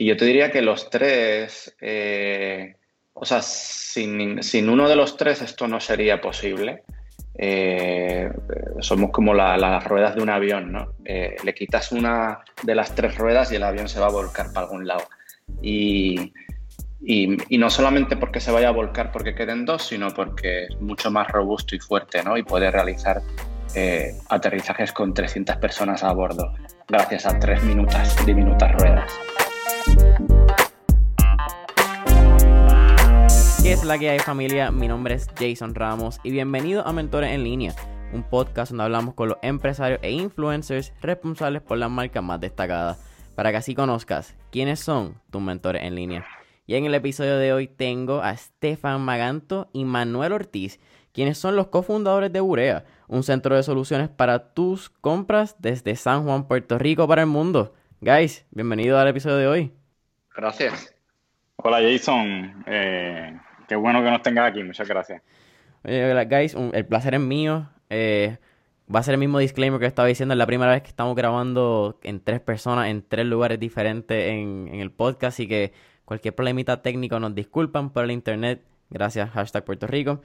Y yo te diría que los tres, eh, o sea, sin, sin, uno de los tres esto no sería posible. Eh, somos como las ruedas de un avión, ¿no? Eh, le quitas una de las tres ruedas y el avión se va a volcar para algún lado. Y, y, no solamente porque se vaya a volcar porque queden dos, sino porque es mucho más robusto y fuerte, ¿no? Y puede realizar eh, aterrizajes con 300 personas a bordo, gracias a tres minutas, diminutas ruedas. ¿Qué es la que hay familia? Mi nombre es Jason Ramos y bienvenido a Mentores en Línea, un podcast donde hablamos con los empresarios e influencers responsables por las marcas más destacadas, para que así conozcas quiénes son tus mentores en línea. Y en el episodio de hoy tengo a Stefan Maganto y Manuel Ortiz, quienes son los cofundadores de Urea, un centro de soluciones para tus compras desde San Juan, Puerto Rico para el mundo. Guys, bienvenido al episodio de hoy. Gracias. Hola Jason, eh, qué bueno que nos tengas aquí, muchas gracias. Hola guys, el placer es mío. Eh, va a ser el mismo disclaimer que estaba diciendo, es la primera vez que estamos grabando en tres personas, en tres lugares diferentes en, en el podcast, así que Cualquier problemita técnico nos disculpan por el internet. Gracias, hashtag Puerto Rico.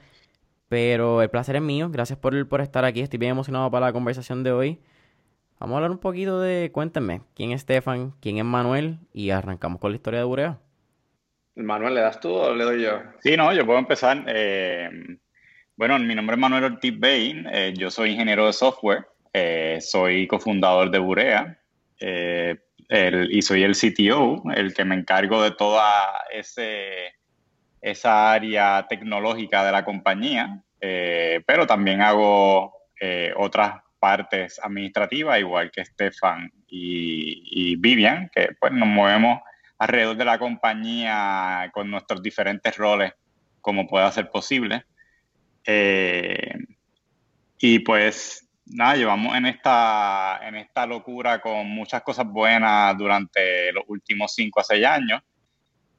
Pero el placer es mío. Gracias por, por estar aquí. Estoy bien emocionado para la conversación de hoy. Vamos a hablar un poquito de, cuéntenme, quién es Stefan, quién es Manuel y arrancamos con la historia de Burea. Manuel, ¿le das tú o le doy yo? Sí, no, yo puedo empezar. Eh, bueno, mi nombre es Manuel Ortiz Bain, eh, yo soy ingeniero de software, eh, soy cofundador de Burea y soy el CTO, el que me encargo de toda esa área tecnológica de la compañía, pero también hago otras partes administrativas, igual que Stefan y, Vivian, que pues nos movemos alrededor de la compañía con nuestros diferentes roles como pueda ser posible. Eh, y pues nada, llevamos en esta, en esta locura con muchas cosas buenas durante los últimos cinco a seis años.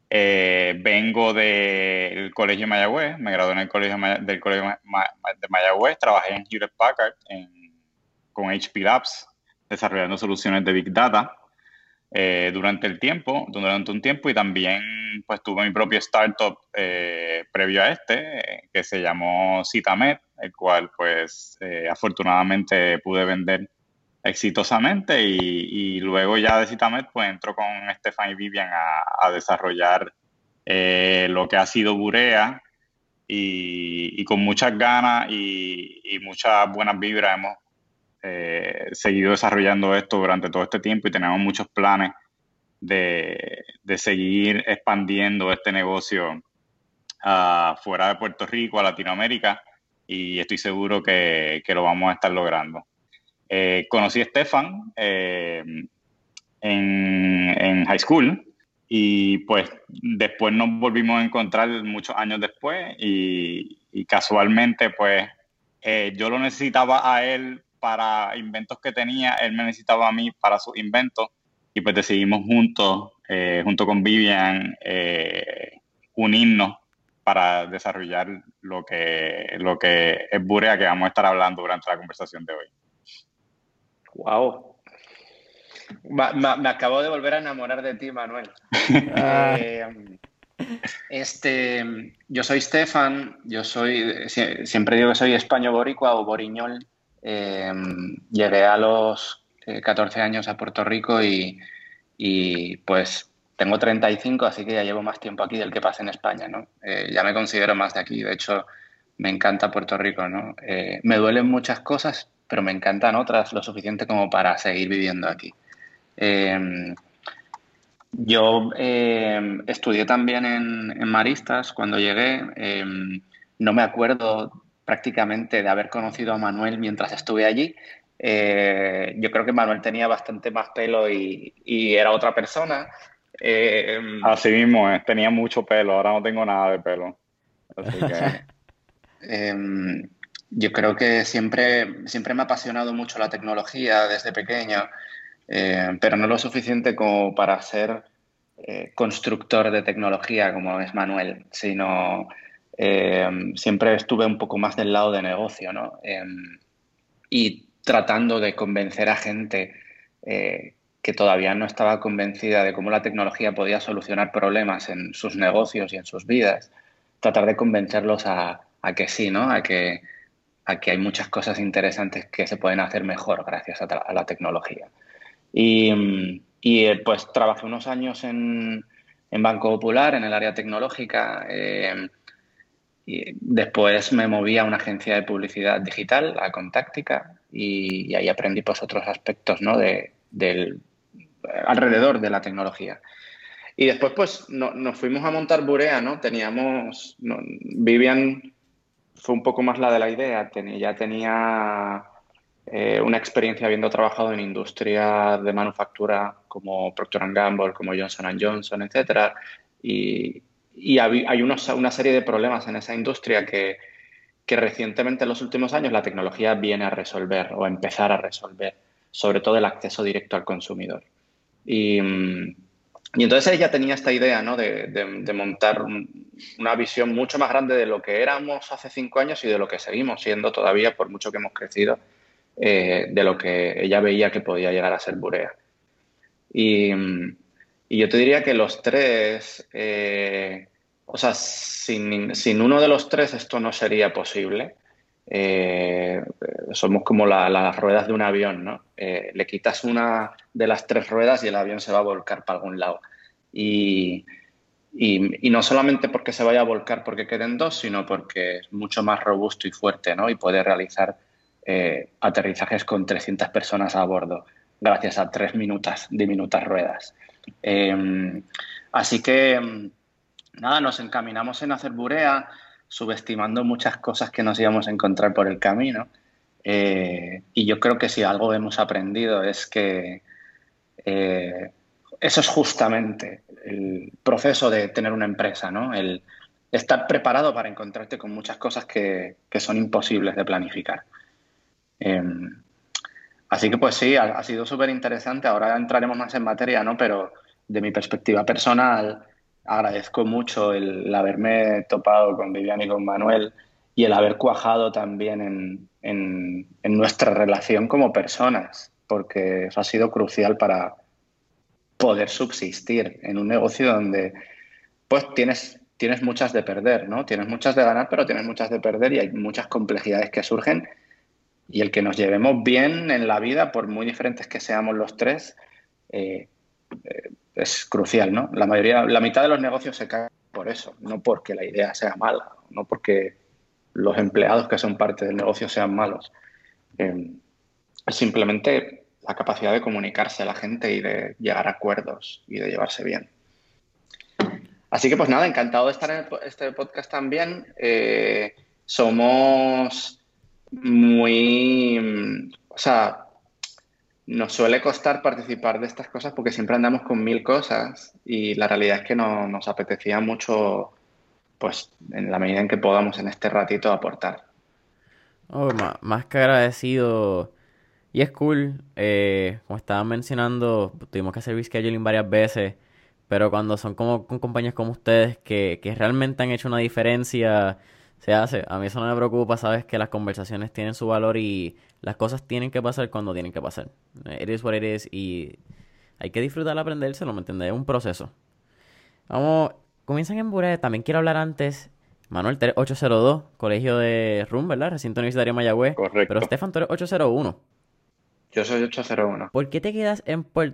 Eh, vengo del Colegio Mayagüez, me gradué en el Colegio del Colegio de Mayagüez, trabajé en Hewlett Packard con HP Labs, desarrollando soluciones de Big Data eh, durante el tiempo, durante un tiempo, y también pues tuve mi propio startup eh, previo a este, que se llamó Citamed, el cual pues eh, afortunadamente pude vender exitosamente y, luego ya de Citamed pues entró con Stefan y Vivian a, desarrollar eh, lo que ha sido Burea y, con muchas ganas y, muchas buenas vibras hemos eh, seguido desarrollando esto durante todo este tiempo y tenemos muchos planes de, seguir expandiendo este negocio uh, fuera de Puerto Rico, a Latinoamérica y estoy seguro que, lo vamos a estar logrando. Eh, conocí a Stefan eh, en, high school y pues después nos volvimos a encontrar muchos años después y, casualmente pues yo lo necesitaba a él para inventos que tenía, él me necesitaba a mí para sus inventos y pues decidimos juntos, junto con Vivian, unirnos para desarrollar lo que, lo que es Burea que vamos a estar hablando durante la conversación de hoy. Wow. Me, acabo de volver a enamorar de ti, Manuel. Eh, este, yo soy Stefan, yo soy, siempre digo que soy español boricua o boriñol. Eh, llegué a los 14 eh, años a Puerto Rico y, pues tengo 35, así que ya llevo más tiempo aquí del que pasa en España, ¿no? Eh, ya me considero más de aquí, de hecho me encanta Puerto Rico, ¿no? Eh, me duelen muchas cosas, pero me encantan otras lo suficiente como para seguir viviendo aquí. Em, yo em, estudié también en, Maristas cuando llegué. Em, no me acuerdo prácticamente de haber conocido a Manuel mientras estuve allí. Eh, yo creo que Manuel tenía bastante más pelo y, y era otra persona. Eh, Así mismo, tenía mucho pelo, ahora no tengo nada de pelo. Em, yo creo que siempre, siempre me ha apasionado mucho la tecnología desde pequeño, eh, pero no lo suficiente como para ser eh, constructor de tecnología como es Manuel, sino em, siempre estuve un poco más del lado de negocio, ¿no? Em, y tratando de convencer a gente que todavía no estaba convencida de cómo la tecnología podía solucionar problemas en sus negocios y en sus vidas, tratar de convencerlos a, que sí, ¿no? A que, a que hay muchas cosas interesantes que se pueden hacer mejor gracias a, la tecnología. Y, y, pues trabajé unos años en, en, Banco Popular, en el área tecnológica. Eh, y después me moví a una agencia de publicidad digital, a Contactica, y, ahí aprendí pues otros aspectos ¿no? de, del, alrededor de la tecnología. Y después pues nos fuimos a montar Burea, ¿no? Teníamos, Vivian fue un poco más la de la idea, ya tenía eh, una experiencia habiendo trabajado en industria de manufactura como Procter Gamble, como Johnson Johnson, etc. Y, y hay una serie de problemas en esa industria que, que recientemente en los últimos años la tecnología viene a resolver o a empezar a resolver, sobre todo el acceso directo al consumidor. Y, y entonces ella tenía esta idea ¿no? de, de, montar una visión mucho más grande de lo que éramos hace cinco años y de lo que seguimos siendo todavía, por mucho que hemos crecido, eh, de lo que ella veía que podía llegar a ser Burea. Y, y yo te diría que los tres, eh, o sea, sin, sin, uno de los tres esto no sería posible. Eh, somos como las ruedas de un avión, ¿no? Eh, le quitas una de las tres ruedas y el avión se va a volcar para algún lado. Y, y, y, no solamente porque se vaya a volcar porque queden dos, sino porque es mucho más robusto y fuerte, ¿no? Y puede realizar aterrizajes con 300 personas a bordo gracias a tres minutas, diminutas ruedas. Em, así que, em, nada, nos encaminamos en hacer burea, subestimando muchas cosas que nos íbamos a encontrar por el camino. Eh, y yo creo que si algo hemos aprendido es que eh, eso es justamente el proceso de tener una empresa, ¿no? El estar preparado para encontrarte con muchas cosas que, son imposibles de planificar. Em, Así que pues sí, ha, sido súper interesante. Ahora entraremos más en materia, ¿no? Pero de mi perspectiva personal, agradezco mucho el, haberme topado con Vivian y con Manuel y el haber cuajado también en, nuestra relación como personas, porque eso ha sido crucial para poder subsistir en un negocio donde pues tienes, tienes muchas de perder, ¿no? Tienes muchas de ganar, pero tienes muchas de perder y hay muchas complejidades que surgen y el que nos llevemos bien en la vida, por muy diferentes que seamos los tres, eh, eh, es crucial, ¿no? La mayoría, la mitad de los negocios se caen por eso, no porque la idea sea mala, no porque los empleados que son parte del negocio sean malos. Eh, es simplemente la capacidad de comunicarse a la gente y de llegar a acuerdos y de llevarse bien. Así que pues nada, encantado de estar en este podcast también. somos muy, o sea, nos suele costar participar de estas cosas porque siempre andamos con mil cosas y la realidad es que no, nos apetecía mucho, pues, en la medida en que podamos en este ratito aportar. Oh, más, que agradecido. Y es cool, eh, como estaban mencionando, tuvimos que hacer rescheduling varias veces, pero cuando son como con compañías como ustedes que, que realmente han hecho una diferencia se hace. A mí eso no me preocupa, sabes que las conversaciones tienen su valor y las cosas tienen que pasar cuando tienen que pasar. It is what it is y hay que disfrutar aprendérselo, ¿me entiendes? Es un proceso. Vamos, comienzan en Bure. También quiero hablar antes. Manuel, 802, colegio de RUM, ¿verdad? Recinto Universitario Mayagüez. Correcto. Pero Stefan, tú eres 801. Yo soy 801. ¿Por qué te quedas en, ¿Por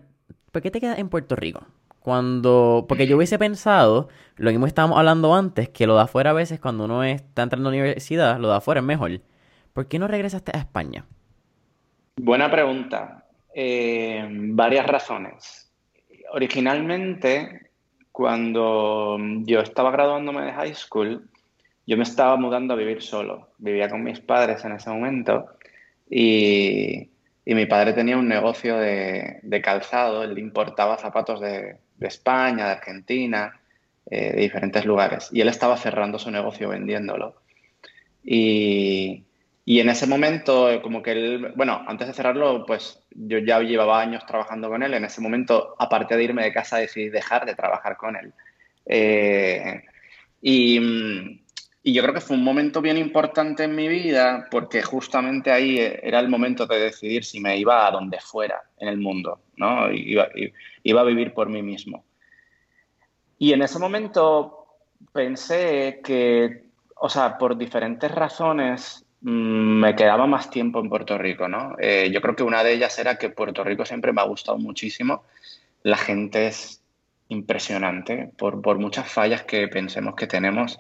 qué te quedas en Puerto Rico? Cuando, porque yo hubiese pensado, lo mismo estábamos hablando antes, que lo de afuera a veces cuando uno está entrando a la universidad, lo de afuera es mejor. ¿Por qué no regresaste a España? Buena pregunta. Eh, varias razones. Originalmente, cuando yo estaba graduándome de high school, yo me estaba mudando a vivir solo. Vivía con mis padres en ese momento y, mi padre tenía un negocio de, de calzado, él importaba zapatos de, de España, de Argentina, eh, de diferentes lugares. Y él estaba cerrando su negocio vendiéndolo. Y, en ese momento, eh, como que él, bueno, antes de cerrarlo, pues yo ya llevaba años trabajando con él. En ese momento, aparte de irme de casa, decidí dejar de trabajar con él. Eh, y, y yo creo que fue un momento bien importante en mi vida porque justamente ahí era el momento de decidir si me iba a donde fuera en el mundo, ¿no? A vivir por mí mismo. Y en ese momento pensé que, o sea, por diferentes razones mm, me quedaba más tiempo en Puerto Rico, ¿no? Eh, yo creo que una de ellas era que Puerto Rico siempre me ha gustado muchísimo. La gente es impresionante por, por muchas fallas que pensemos que tenemos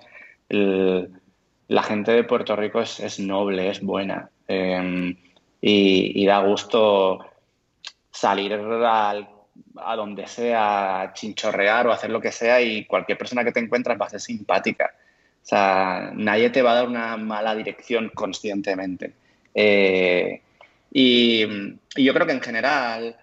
la gente de Puerto Rico es, noble, es buena em, y, da gusto salir a donde sea, chinchorrear o hacer lo que sea y cualquier persona que te encuentras va a ser simpática. O sea, nadie te va a dar una mala dirección conscientemente. Eh, y, yo creo que en general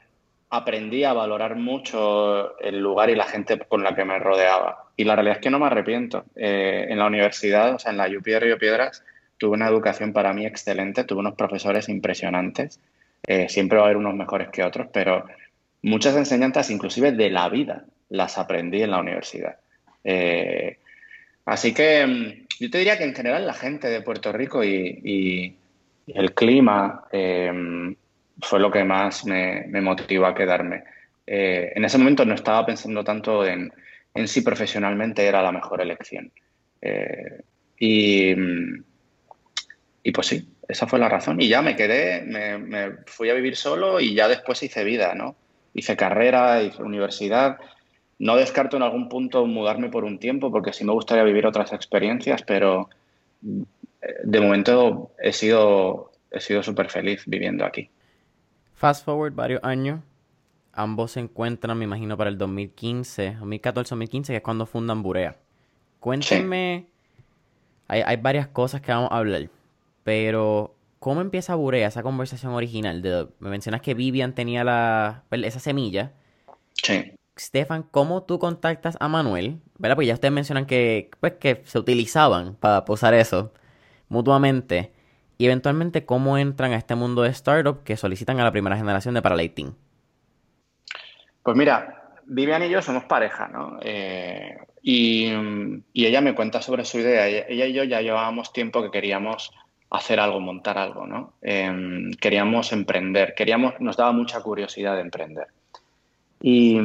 aprendí a valorar mucho el lugar y la gente con la que me rodeaba. Y la realidad es que no me arrepiento. Eh, en la universidad, o sea, en la UP de Río Piedras, tuve una educación para mí excelente, tuve unos profesores impresionantes. Eh, siempre va a haber unos mejores que otros, pero muchas enseñanzas, inclusive de la vida, las aprendí en la universidad. Eh, así que mm, yo te diría que en general la gente de Puerto Rico y, el clima fue lo que más me, motivó a quedarme. Eh, en ese momento no estaba pensando tanto en, en si profesionalmente era la mejor elección. Eh, y, y, pues sí, esa fue la razón. Y ya me quedé, me, fui a vivir solo y ya después hice vida, ¿no? Hice carrera, hice universidad. No descarto en algún punto mudarme por un tiempo porque sí me gustaría vivir otras experiencias, pero eh, de momento he sido he sido súper feliz viviendo aquí. Fast forward varios años, ambos se encuentran, me imagino, para el 2015, 2014-2015, que es cuando fundan Burea. Cuéntenme, hay, varias cosas que vamos a hablar, pero ¿cómo empieza Burea, esa conversación original? De, me mencionas que Vivian tenía la, esa semilla. Sí. Stefan, ¿cómo tú contactas a Manuel? ¿Verdad? Porque ya ustedes mencionan que, pues, que se utilizaban para posar eso mutuamente y eventualmente cómo entran a este mundo de startup que solicitan a la primera generación de Paralating. Pues mira, Vivian y yo somos pareja, ¿no? Eh, y, ella me cuenta sobre su idea. Ella y yo ya llevábamos tiempo que queríamos hacer algo, montar algo, ¿no? Em, queríamos emprender, queríamos, nos daba mucha curiosidad de emprender. Y,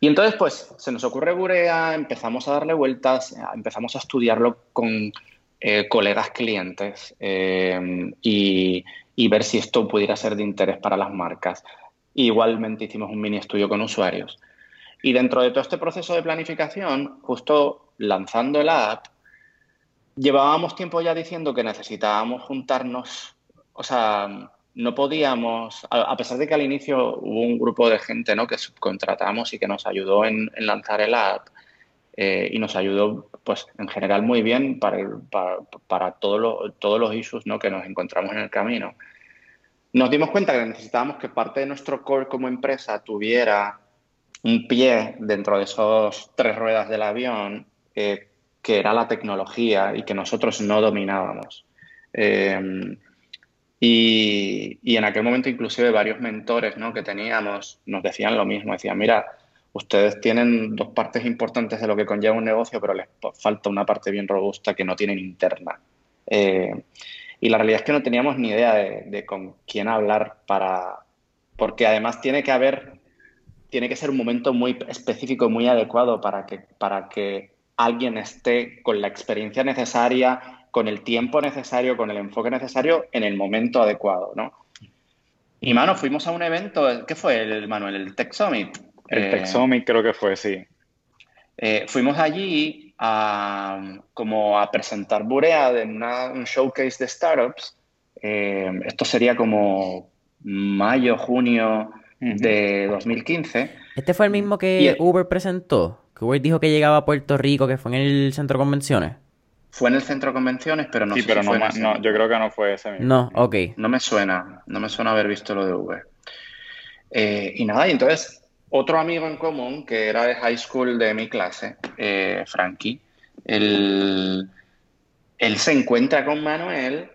y entonces, pues, se nos ocurre Burea, empezamos a darle vueltas, empezamos a estudiarlo con eh, colegas clientes eh, y, ver si esto pudiera ser de interés para las marcas. Igualmente hicimos un mini estudio con usuarios. Y dentro de todo este proceso de planificación, justo lanzando la app, llevábamos tiempo ya diciendo que necesitábamos juntarnos, o sea, no podíamos, a pesar de que al inicio hubo un grupo de gente ¿no? que subcontratamos y que nos ayudó en, en lanzar el app, eh, y nos ayudó, pues, en general muy bien para, para, todos los issues ¿no? que nos encontramos en el camino. Nos dimos cuenta que necesitábamos que parte de nuestro core como empresa tuviera un pie dentro de esos tres ruedas del avión, eh, que era la tecnología y que nosotros no dominábamos. Eh, y, en aquel momento inclusive varios mentores ¿no? que teníamos nos decían lo mismo, decían, mira, ustedes tienen dos partes importantes de lo que conlleva un negocio, pero les falta una parte bien robusta que no tienen interna. Eh, y la realidad es que no teníamos ni idea de, con quién hablar para... Porque además tiene que haber, tiene que ser un momento muy específico muy adecuado para que, para que alguien esté con la experiencia necesaria, con el tiempo necesario, con el enfoque necesario en el momento adecuado, ¿no? Y, mano, fuimos a un evento, ¿qué fue el, Manuel? ¿El Tech Summit? El eh, Texomic creo que fue, sí. Eh, fuimos allí a, como a presentar Burea en un showcase de startups. Eh, esto sería como mayo, junio de 2015. ¿Este fue el mismo que Uber presentó? Que Uber dijo que llegaba a Puerto Rico, que fue en el centro de convenciones. Fue en el centro de convenciones, pero no sí, pero no, no, yo creo que no fue ese mismo. No, ok. No me suena, no me suena haber visto lo de Uber. y nada, y entonces otro amigo en común que era de high school de mi clase, eh, Frankie, él, se encuentra con Manuel.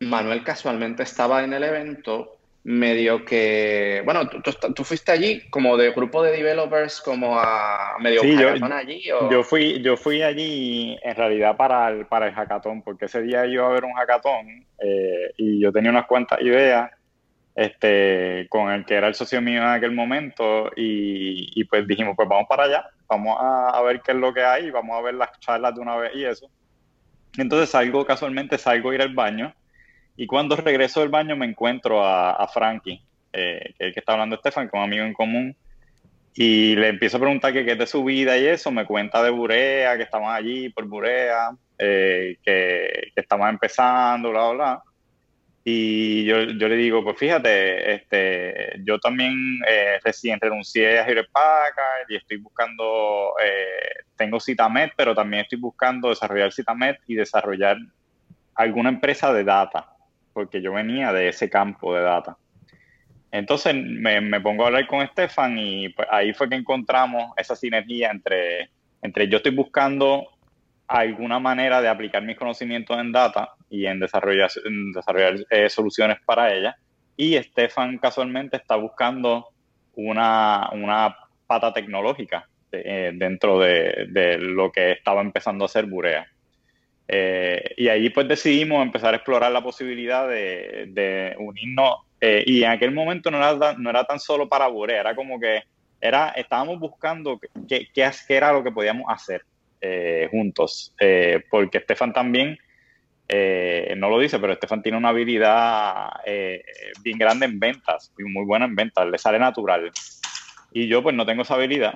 Manuel casualmente estaba en el evento medio que, bueno, tú, fuiste allí como de grupo de developers, como a medio sí, yo, allí. Yo fui, yo fui allí en realidad para el, para el hackathon, porque ese día iba a haber un hackathon eh, y yo tenía unas cuantas ideas este, con el que era el socio mío en aquel momento y, pues dijimos, pues vamos para allá, vamos a, a, ver qué es lo que hay, vamos a ver las charlas de una vez y eso. Entonces salgo casualmente, salgo a ir al baño y cuando regreso del baño me encuentro a, a Frankie, eh, que es el que está hablando Estefan, que es un amigo en común, y le empiezo a preguntar qué es de su vida y eso, me cuenta de Burea, que estaban allí por Burea, eh, que, que estaban empezando, bla, bla. Y yo, yo, le digo, pues fíjate, este, yo también eh, recién renuncié a Hewlett Packard y estoy buscando, eh, tengo Citamet, pero también estoy buscando desarrollar Citamet y desarrollar alguna empresa de data porque yo venía de ese campo de data. Entonces me, pongo a hablar con Estefan y pues, ahí fue que encontramos esa sinergia entre, entre yo estoy buscando alguna manera de aplicar mis conocimientos en data y en desarrollar, desarrollar eh, soluciones para ella. Y Estefan casualmente está buscando una, una pata tecnológica eh, dentro de, de, lo que estaba empezando a hacer Burea. Eh, y ahí pues decidimos empezar a explorar la posibilidad de, unirnos. Eh, y en aquel momento no era, no era tan solo para Burea, era como que era, estábamos buscando qué, qué, era lo que podíamos hacer eh, juntos. porque Estefan también, no lo dice, pero Estefan tiene una habilidad bien grande en ventas, muy buena en ventas, le sale natural. Y yo pues no tengo esa habilidad.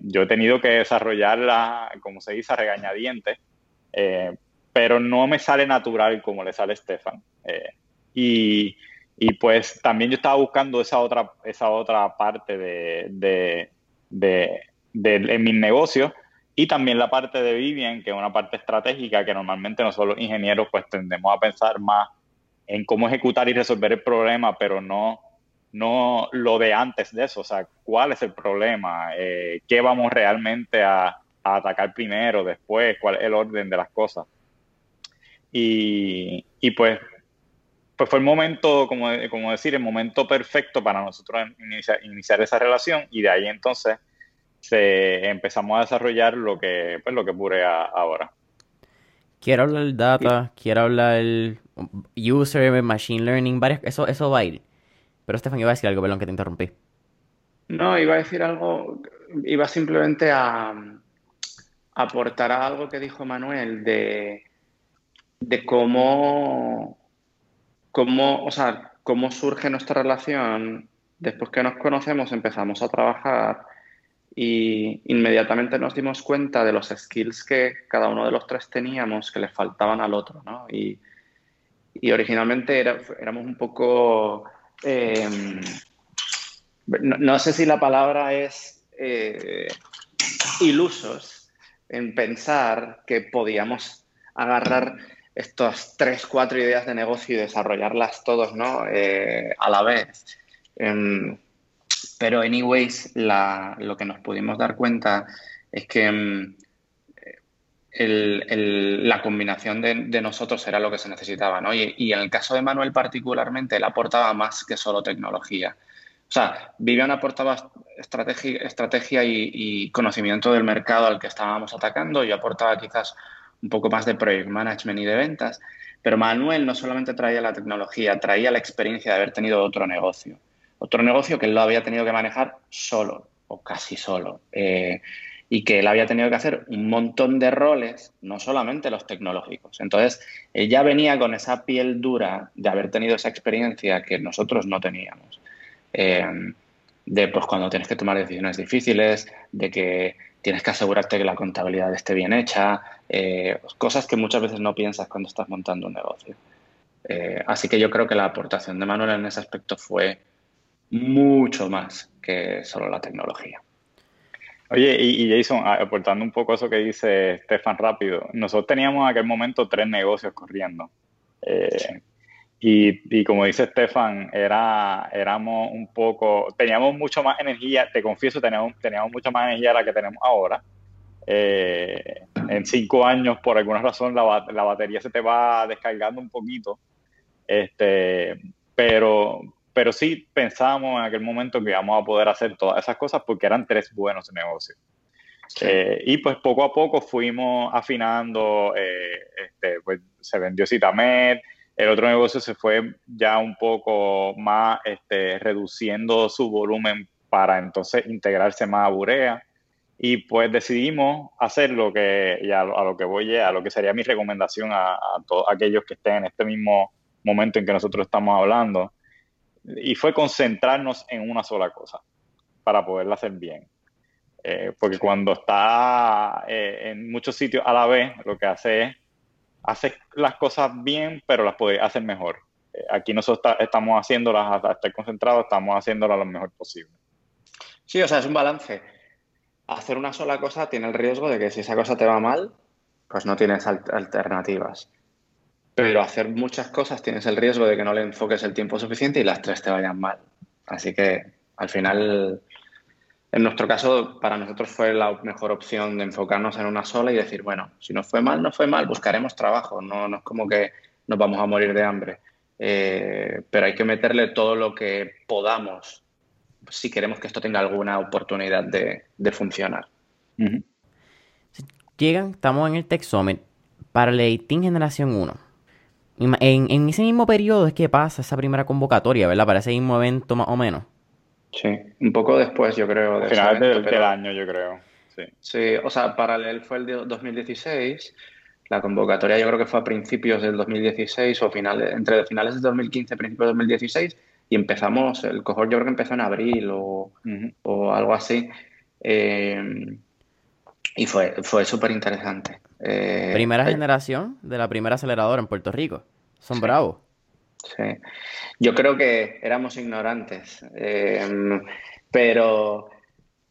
yo he tenido que desarrollarla, como se dice, a regañadientes eh, pero no me sale natural como le sale a Stefan. Eh, y, y, pues también yo estaba buscando esa otra, esa otra parte de, de, de, de mis negocios y también la parte de Vivian, que es una parte estratégica que normalmente nosotros los ingenieros pues tendemos a pensar más en cómo ejecutar y resolver el problema, pero no, no lo de antes de eso, o sea, cuál es el problema, eh, qué vamos realmente a, atacar primero, después, cuál es el orden de las cosas. Y, pues, pues fue el momento, como, como decir, el momento perfecto para nosotros iniciar, esa relación y de ahí entonces se, empezamos a desarrollar lo que, pues, lo que Burea ahora. Quiero hablar del data, quiero hablar del user, machine learning, varias, eso, eso va a ir. Pero Estefan iba a decir algo, perdón que te interrumpí. No, iba a decir algo, iba simplemente a, aportará algo que dijo Manuel de, de cómo, cómo, o sea, cómo surge nuestra relación. Después que nos conocemos empezamos a trabajar y inmediatamente nos dimos cuenta de los skills que cada uno de los tres teníamos que le faltaban al otro, ¿no? Y, originalmente éramos un poco... Em, no, sé si la palabra es eh, ilusos, en pensar que podíamos agarrar estas tres, cuatro ideas de negocio y desarrollarlas todos ¿no? Eh, a la vez. Em, pero, anyways, lo que nos pudimos dar cuenta es que em, la combinación de, nosotros era lo que se necesitaba. ¿no? Y, y, en el caso de Manuel particularmente, él aportaba más que solo tecnología. O sea, Vivian aportaba estrategia, estrategia y, conocimiento del mercado al que estábamos atacando. Yo aportaba quizás un poco más de project management y de ventas. Pero Manuel no solamente traía la tecnología, traía la experiencia de haber tenido otro negocio. Otro negocio que él lo había tenido que manejar solo o casi solo. Eh, y que él había tenido que hacer un montón de roles, no solamente los tecnológicos. Entonces, él ya venía con esa piel dura de haber tenido esa experiencia que nosotros no teníamos. Em, de pues cuando tienes que tomar decisiones difíciles, de que tienes que asegurarte que la contabilidad esté bien hecha, eh, cosas que muchas veces no piensas cuando estás montando un negocio. Eh, así que yo creo que la aportación de Manuel en ese aspecto fue mucho más que solo la tecnología. Oye, y, Jason, aportando un poco eso que dice Stefan rápido, nosotros teníamos en aquel momento tres negocios corriendo. Eh, y, como dice Estefan, era, éramos un poco, teníamos mucho más energía, te confieso, teníamos, teníamos mucha más energía de la que tenemos ahora. Eh, en cinco años, por alguna razón, la, la, batería se te va descargando un poquito. Este, pero, pero sí pensábamos en aquel momento que íbamos a poder hacer todas esas cosas porque eran tres buenos negocios. Eh, y pues poco a poco fuimos afinando, eh, este, pues se vendió Citamed, el otro negocio se fue ya un poco más este, reduciendo su volumen para entonces integrarse más a Burea. Y pues decidimos hacer lo que, y a, lo que voy, a lo que sería mi recomendación a, todos aquellos que estén en este mismo momento en que nosotros estamos hablando, y fue concentrarnos en una sola cosa para poderla hacer bien. Eh, porque cuando está eh, en muchos sitios a la vez, lo que hace es hacer las cosas bien, pero las puede hacer mejor. Eh, aquí nosotros estamos haciéndolas hasta estar concentrados, estamos haciéndolas lo mejor posible. Sí, o sea, es un balance hacer una sola cosa tiene el riesgo de que si esa cosa te va mal, pues no tienes alternativas. Pero hacer muchas cosas tienes el riesgo de que no le enfoques el tiempo suficiente y las tres te vayan mal. Así que al final, en nuestro caso, para nosotros fue la mejor opción de enfocarnos en una sola y decir, bueno, si nos fue mal, no fue mal, buscaremos trabajo. No, no es como que nos vamos a morir de hambre. Eh, pero hay que meterle todo lo que podamos si queremos que esto tenga alguna oportunidad de, funcionar. Llegan, estamos en el Tech Summit para 18 Generación 1. En, ese mismo periodo es que pasa esa primera convocatoria, ¿verdad? Para ese mismo evento más o menos. Sí, un poco después, yo creo. De Final del, año, yo creo. Sí. sí, o sea, paralel fue el de 2016. La convocatoria yo creo que fue a principios del 2016 o finales, entre finales de 2015 y principios de 2016 y empezamos, el cohort yo creo que empezó en abril o, algo así. Eh, y fue, fue súper interesante. Eh, primera generación de la primera aceleradora en Puerto Rico. Son bravos. Sí. Yo creo que éramos ignorantes, eh, pero,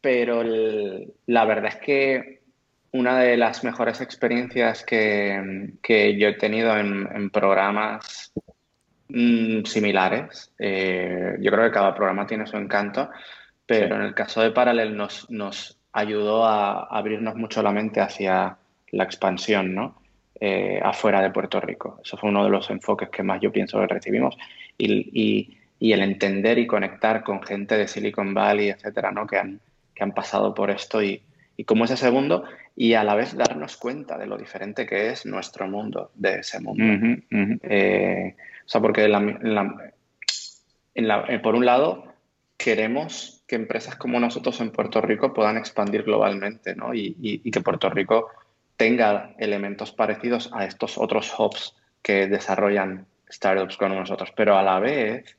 pero la verdad es que una de las mejores experiencias que, yo he tenido en, en programas Mm, similares. Eh, yo creo que cada programa tiene su encanto, pero en el caso de Parallel nos, nos ayudó a abrirnos mucho la mente hacia la expansión, ¿no? Eh, afuera de Puerto Rico. Eso fue uno de los enfoques que más yo pienso que recibimos y, y, el entender y conectar con gente de Silicon Valley, etcétera, ¿no? Que han, que han pasado por esto y, y como ese segundo y a la vez darnos cuenta de lo diferente que es nuestro mundo de ese mundo. Eh, o sea, porque eh, por un lado queremos que empresas como nosotros en Puerto Rico puedan expandir globalmente ¿no? y, que Puerto Rico tenga elementos parecidos a estos otros hubs que desarrollan startups con nosotros. Pero a la vez,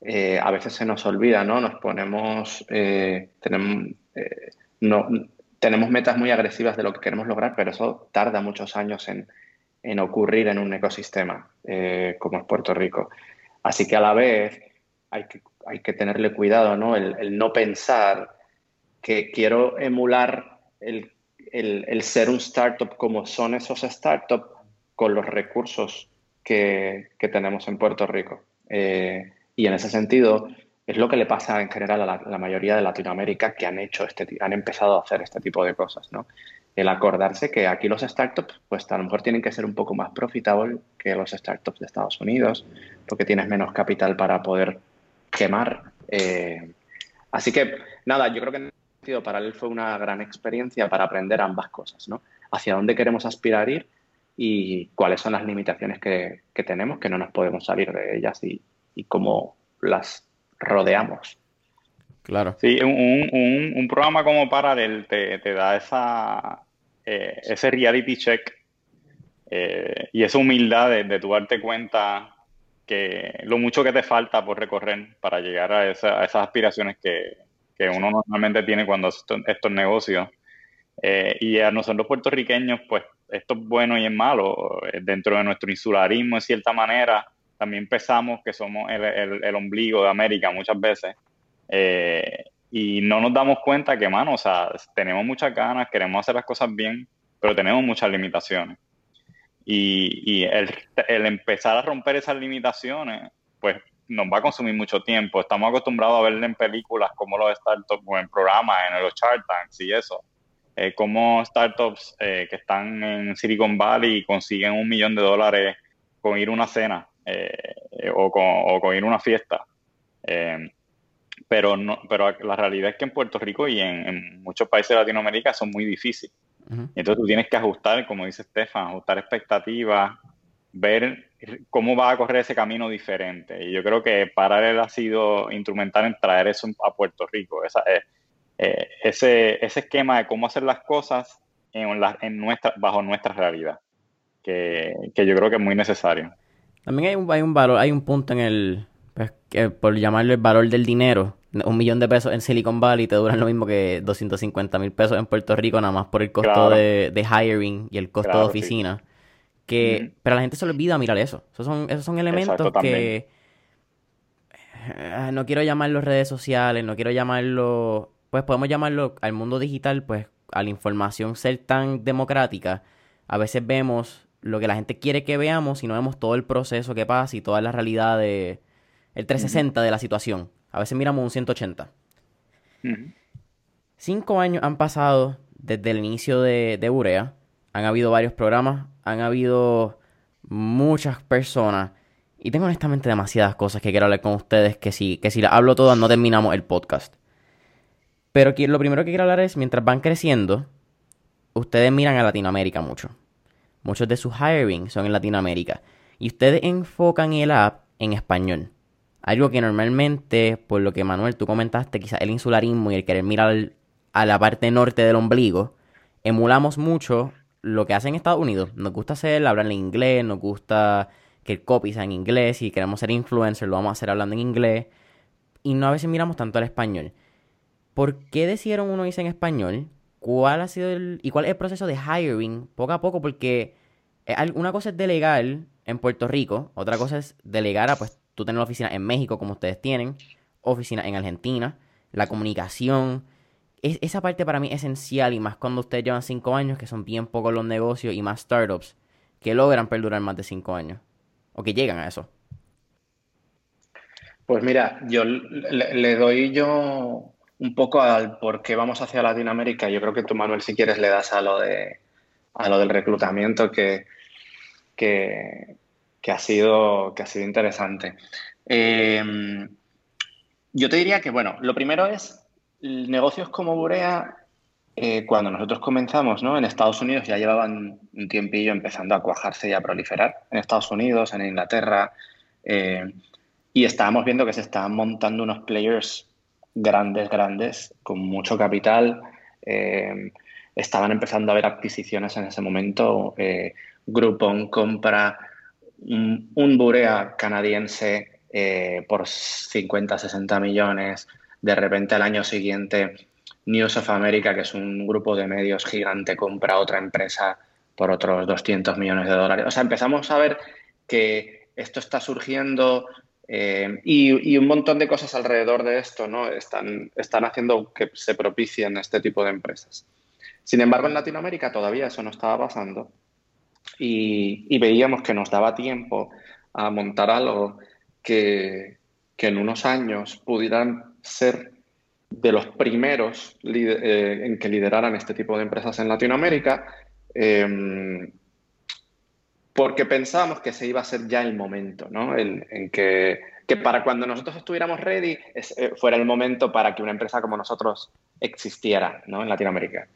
eh, a veces se nos olvida, ¿no? Nos ponemos, eh, tenemos, no, tenemos metas muy agresivas de lo que queremos lograr, pero eso tarda muchos años en, en ocurrir en un ecosistema eh, como es Puerto Rico. Así que a la vez hay que, hay que tenerle cuidado, ¿no? El, no pensar que quiero emular el, ser un startup como son esos startups con los recursos que, tenemos en Puerto Rico. Eh, y en ese sentido, es lo que le pasa en general a la, mayoría de Latinoamérica que han hecho este, han empezado a hacer este tipo de cosas, ¿no? el acordarse que aquí los startups, pues a lo mejor tienen que ser un poco más profitables que los startups de Estados Unidos, porque tienes menos capital para poder quemar. Eh, así que, nada, yo creo que sentido Paralel fue una gran experiencia para aprender ambas cosas, ¿no? Hacia dónde queremos aspirar ir y cuáles son las limitaciones que, tenemos, que no nos podemos salir de ellas y, cómo las rodeamos. Claro. Sí, un, programa como Paralel te, da esa, eh, ese reality check eh, y esa humildad de, tu darte cuenta que lo mucho que te falta por recorrer para llegar a, esas aspiraciones que, uno normalmente tiene cuando hace estos, negocios. Eh, y a nosotros puertorriqueños, pues esto es bueno y es malo. Dentro de nuestro insularismo, en cierta manera, también pensamos que somos el, ombligo de América muchas veces. Y no nos damos cuenta que, mano, o sea, tenemos muchas ganas, queremos hacer las cosas bien, pero tenemos muchas limitaciones. Y, el, empezar a romper esas limitaciones, pues nos va a consumir mucho tiempo. Estamos acostumbrados a verle en películas como los startups o en programas, en los Shark Tanks y eso. Eh, como startups eh, que están en Silicon Valley consiguen un millón de dólares con ir a una cena o, con, ir a una fiesta. pero, no, pero la realidad es que en Puerto Rico y en, muchos países de Latinoamérica son muy difíciles. Entonces tú tienes que ajustar, como dice Estefan, ajustar expectativas, ver cómo va a correr ese camino diferente. Y yo creo que Paralel ha sido instrumental en traer eso a Puerto Rico. Esa, eh, eh, ese, ese esquema de cómo hacer las cosas en, en nuestra, bajo nuestra realidad, que, yo creo que es muy necesario. También hay un, hay un valor, hay un punto en el, pues, por llamarlo el valor del dinero. Un millón de pesos en Silicon Valley te duran lo mismo que 250 mil pesos en Puerto Rico, nada más por el costo de, hiring y el costo de oficina. Que, Pero la gente se le olvida mirar eso. Esos son, esos son elementos que... Eh, no quiero llamarlo redes sociales, no quiero llamarlo... Pues podemos llamarlo al mundo digital, pues a la información ser tan democrática. A veces vemos lo que la gente quiere que veamos y no vemos todo el proceso que pasa y toda la realidad de... El 360 de la situación. A veces miramos un 180. Cinco años han pasado desde el inicio de, de Urea. Han habido varios programas, han habido muchas personas y tengo honestamente demasiadas cosas que quiero hablar con ustedes que si, que si las hablo todas no terminamos el podcast. Pero lo primero que quiero hablar es, mientras van creciendo, ustedes miran a Latinoamérica mucho. Muchos de sus hiring son en Latinoamérica. Y ustedes enfocan el app en español. Algo que normalmente, por lo que Manuel tú comentaste, quizás el insularismo y el querer mirar a la parte norte del ombligo, emulamos mucho lo que hacen en Estados Unidos. Nos gusta hacer, hablar inglés, nos gusta que el copy sea en inglés. Si queremos ser influencer, lo vamos a hacer hablando en inglés. Y no a veces miramos tanto al español. ¿Por qué decidieron uno irse en español? ¿Cuál ha sido el, y cuál es el proceso de hiring poco a poco? Porque una cosa es delegar en Puerto Rico, otra cosa es delegar a, pues, tú tener oficina en México como ustedes tienen, oficina en Argentina, la comunicación, esa parte para mí es esencial y más cuando ustedes llevan cinco años, que son bien pocos los negocios y más startups que logran perdurar más de cinco años o que llegan a eso. Pues mira, yo le, doy yo un poco al por qué vamos hacia Latinoamérica. Yo creo que tú, Manuel, si quieres, le das a lo de a lo del reclutamiento que, que, ha, sido, que ha sido interesante. Eh, yo te diría que, bueno, lo primero es negocios como Burea, eh, cuando nosotros comenzamos ¿no? en Estados Unidos, ya llevaban un tiempillo empezando a cuajarse y a proliferar. En Estados Unidos, en Inglaterra. Eh, y estábamos viendo que se estaban montando unos players grandes, grandes, con mucho capital. Eh, estaban empezando a haber adquisiciones en ese momento. Groupon compra un, Burea canadiense por 50, 60 millones de repente al año siguiente News of America, que es un grupo de medios gigante, compra otra empresa por otros 200 millones de dólares. O sea, empezamos a ver que esto está surgiendo eh, y, un montón de cosas alrededor de esto ¿no? están, están haciendo que se propicien este tipo de empresas. Sin embargo, en Latinoamérica todavía eso no estaba pasando y, veíamos que nos daba tiempo a montar algo que, que en unos años pudieran ser de los primeros eh, en que lideraran este tipo de empresas en Latinoamérica, em, porque pensábamos que se iba a ser ya el momento, ¿no? en que, para cuando nosotros estuviéramos ready eh, fuera el momento para que una empresa como nosotros existiera ¿no? en Latinoamérica.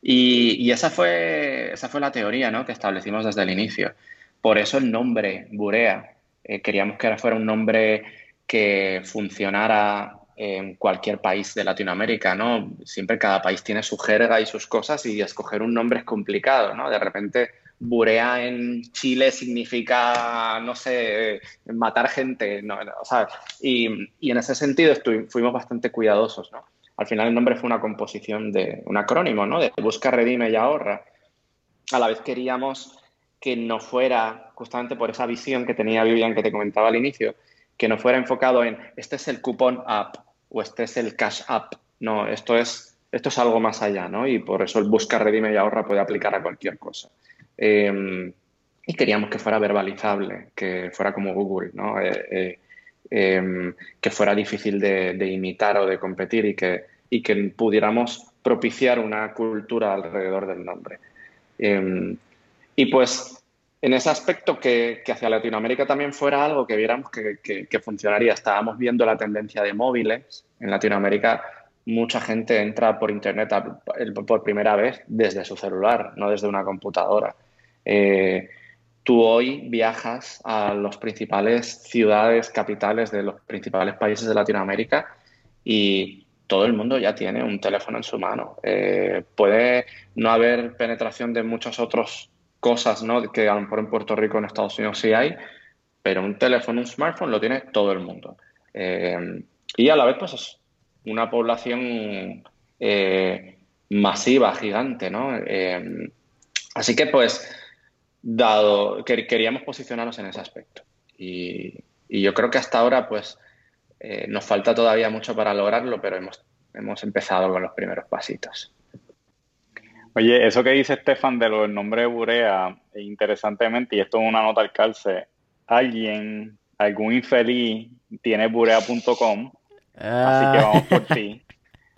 Y, esa, fue, esa fue la teoría ¿no? que establecimos desde el inicio. Por eso el nombre Burea. Eh, queríamos que fuera un nombre que funcionara en cualquier país de Latinoamérica, ¿no? Siempre cada país tiene su jerga y sus cosas y escoger un nombre es complicado, ¿no? De repente Burea en Chile significa, no sé, matar gente, ¿no? O sea, y, y, en ese sentido fuimos bastante cuidadosos, ¿no? Al final el nombre fue una composición de un acrónimo, ¿no? De busca, redime y ahorra. A la vez queríamos que no fuera, justamente por esa visión que tenía Vivian que te comentaba al inicio, que no fuera enfocado en este es el cupón app, o este es el cash up. No, esto es, esto es algo más allá, ¿no? Y por eso el busca, redime y ahorra puede aplicar a cualquier cosa. Em, y queríamos que fuera verbalizable, que fuera como Google, ¿no? Eh, eh, em, que fuera difícil de, imitar o de competir y que, y que pudiéramos propiciar una cultura alrededor del nombre. Em, y pues en ese aspecto que, hacia Latinoamérica también fuera algo que viéramos que, funcionaría. Estábamos viendo la tendencia de móviles. En Latinoamérica mucha gente entra por Internet por primera vez desde su celular, no desde una computadora. Eh, tú hoy viajas a las principales ciudades, capitales de los principales países de Latinoamérica y todo el mundo ya tiene un teléfono en su mano. Eh, puede no haber penetración de muchos otros cosas, ¿no? Que a lo mejor en Puerto Rico, en Estados Unidos sí hay, pero un teléfono, un smartphone lo tiene todo el mundo. Eh, y a la vez, pues es una población eh, masiva, gigante, ¿no? Eh, así que, pues, dado que queríamos posicionarnos en ese aspecto. Y, yo creo que hasta ahora, pues, nos falta todavía mucho para lograrlo, pero hemos, hemos empezado con los primeros pasitos. Oye, eso que dice Estefan de los nombres de Burea, interesantemente, y esto es una nota al calce, alguien, algún infeliz, tiene burea.com, así que vamos por ti.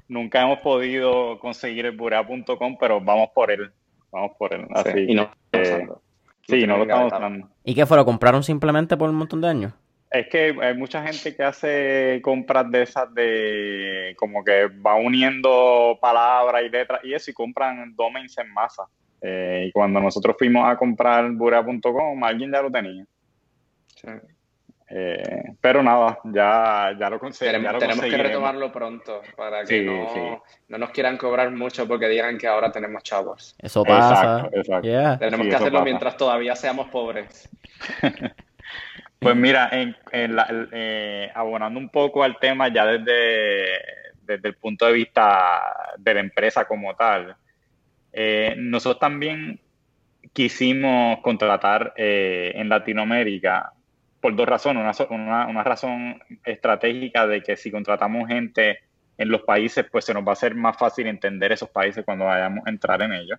Nunca hemos podido conseguir el burea.com, pero vamos por él. Vamos por él. Así sí, y no, sí, no lo estamos dando. ¿Y qué fue? ¿Lo compraron simplemente por un montón de años? Es que hay mucha gente que hace compras de esas de como que va uniendo palabras y letras y eso y compran domains en masa. Eh, y cuando nosotros fuimos a comprar burea.com, alguien ya lo tenía. Eh, pero nada, ya, ya lo conseguimos. Tenemos, que retomarlo pronto para que no, no, nos quieran cobrar mucho porque digan que ahora tenemos chavos. Eso pasa. Tenemos que hacerlo mientras todavía seamos pobres. Pues mira, en, eh, abonando un poco al tema ya desde, desde el punto de vista de la empresa como tal, eh, nosotros también quisimos contratar eh, en Latinoamérica por dos razones. Una, una, razón estratégica de que si contratamos gente en los países, pues se nos va a hacer más fácil entender esos países cuando vayamos a entrar en ellos.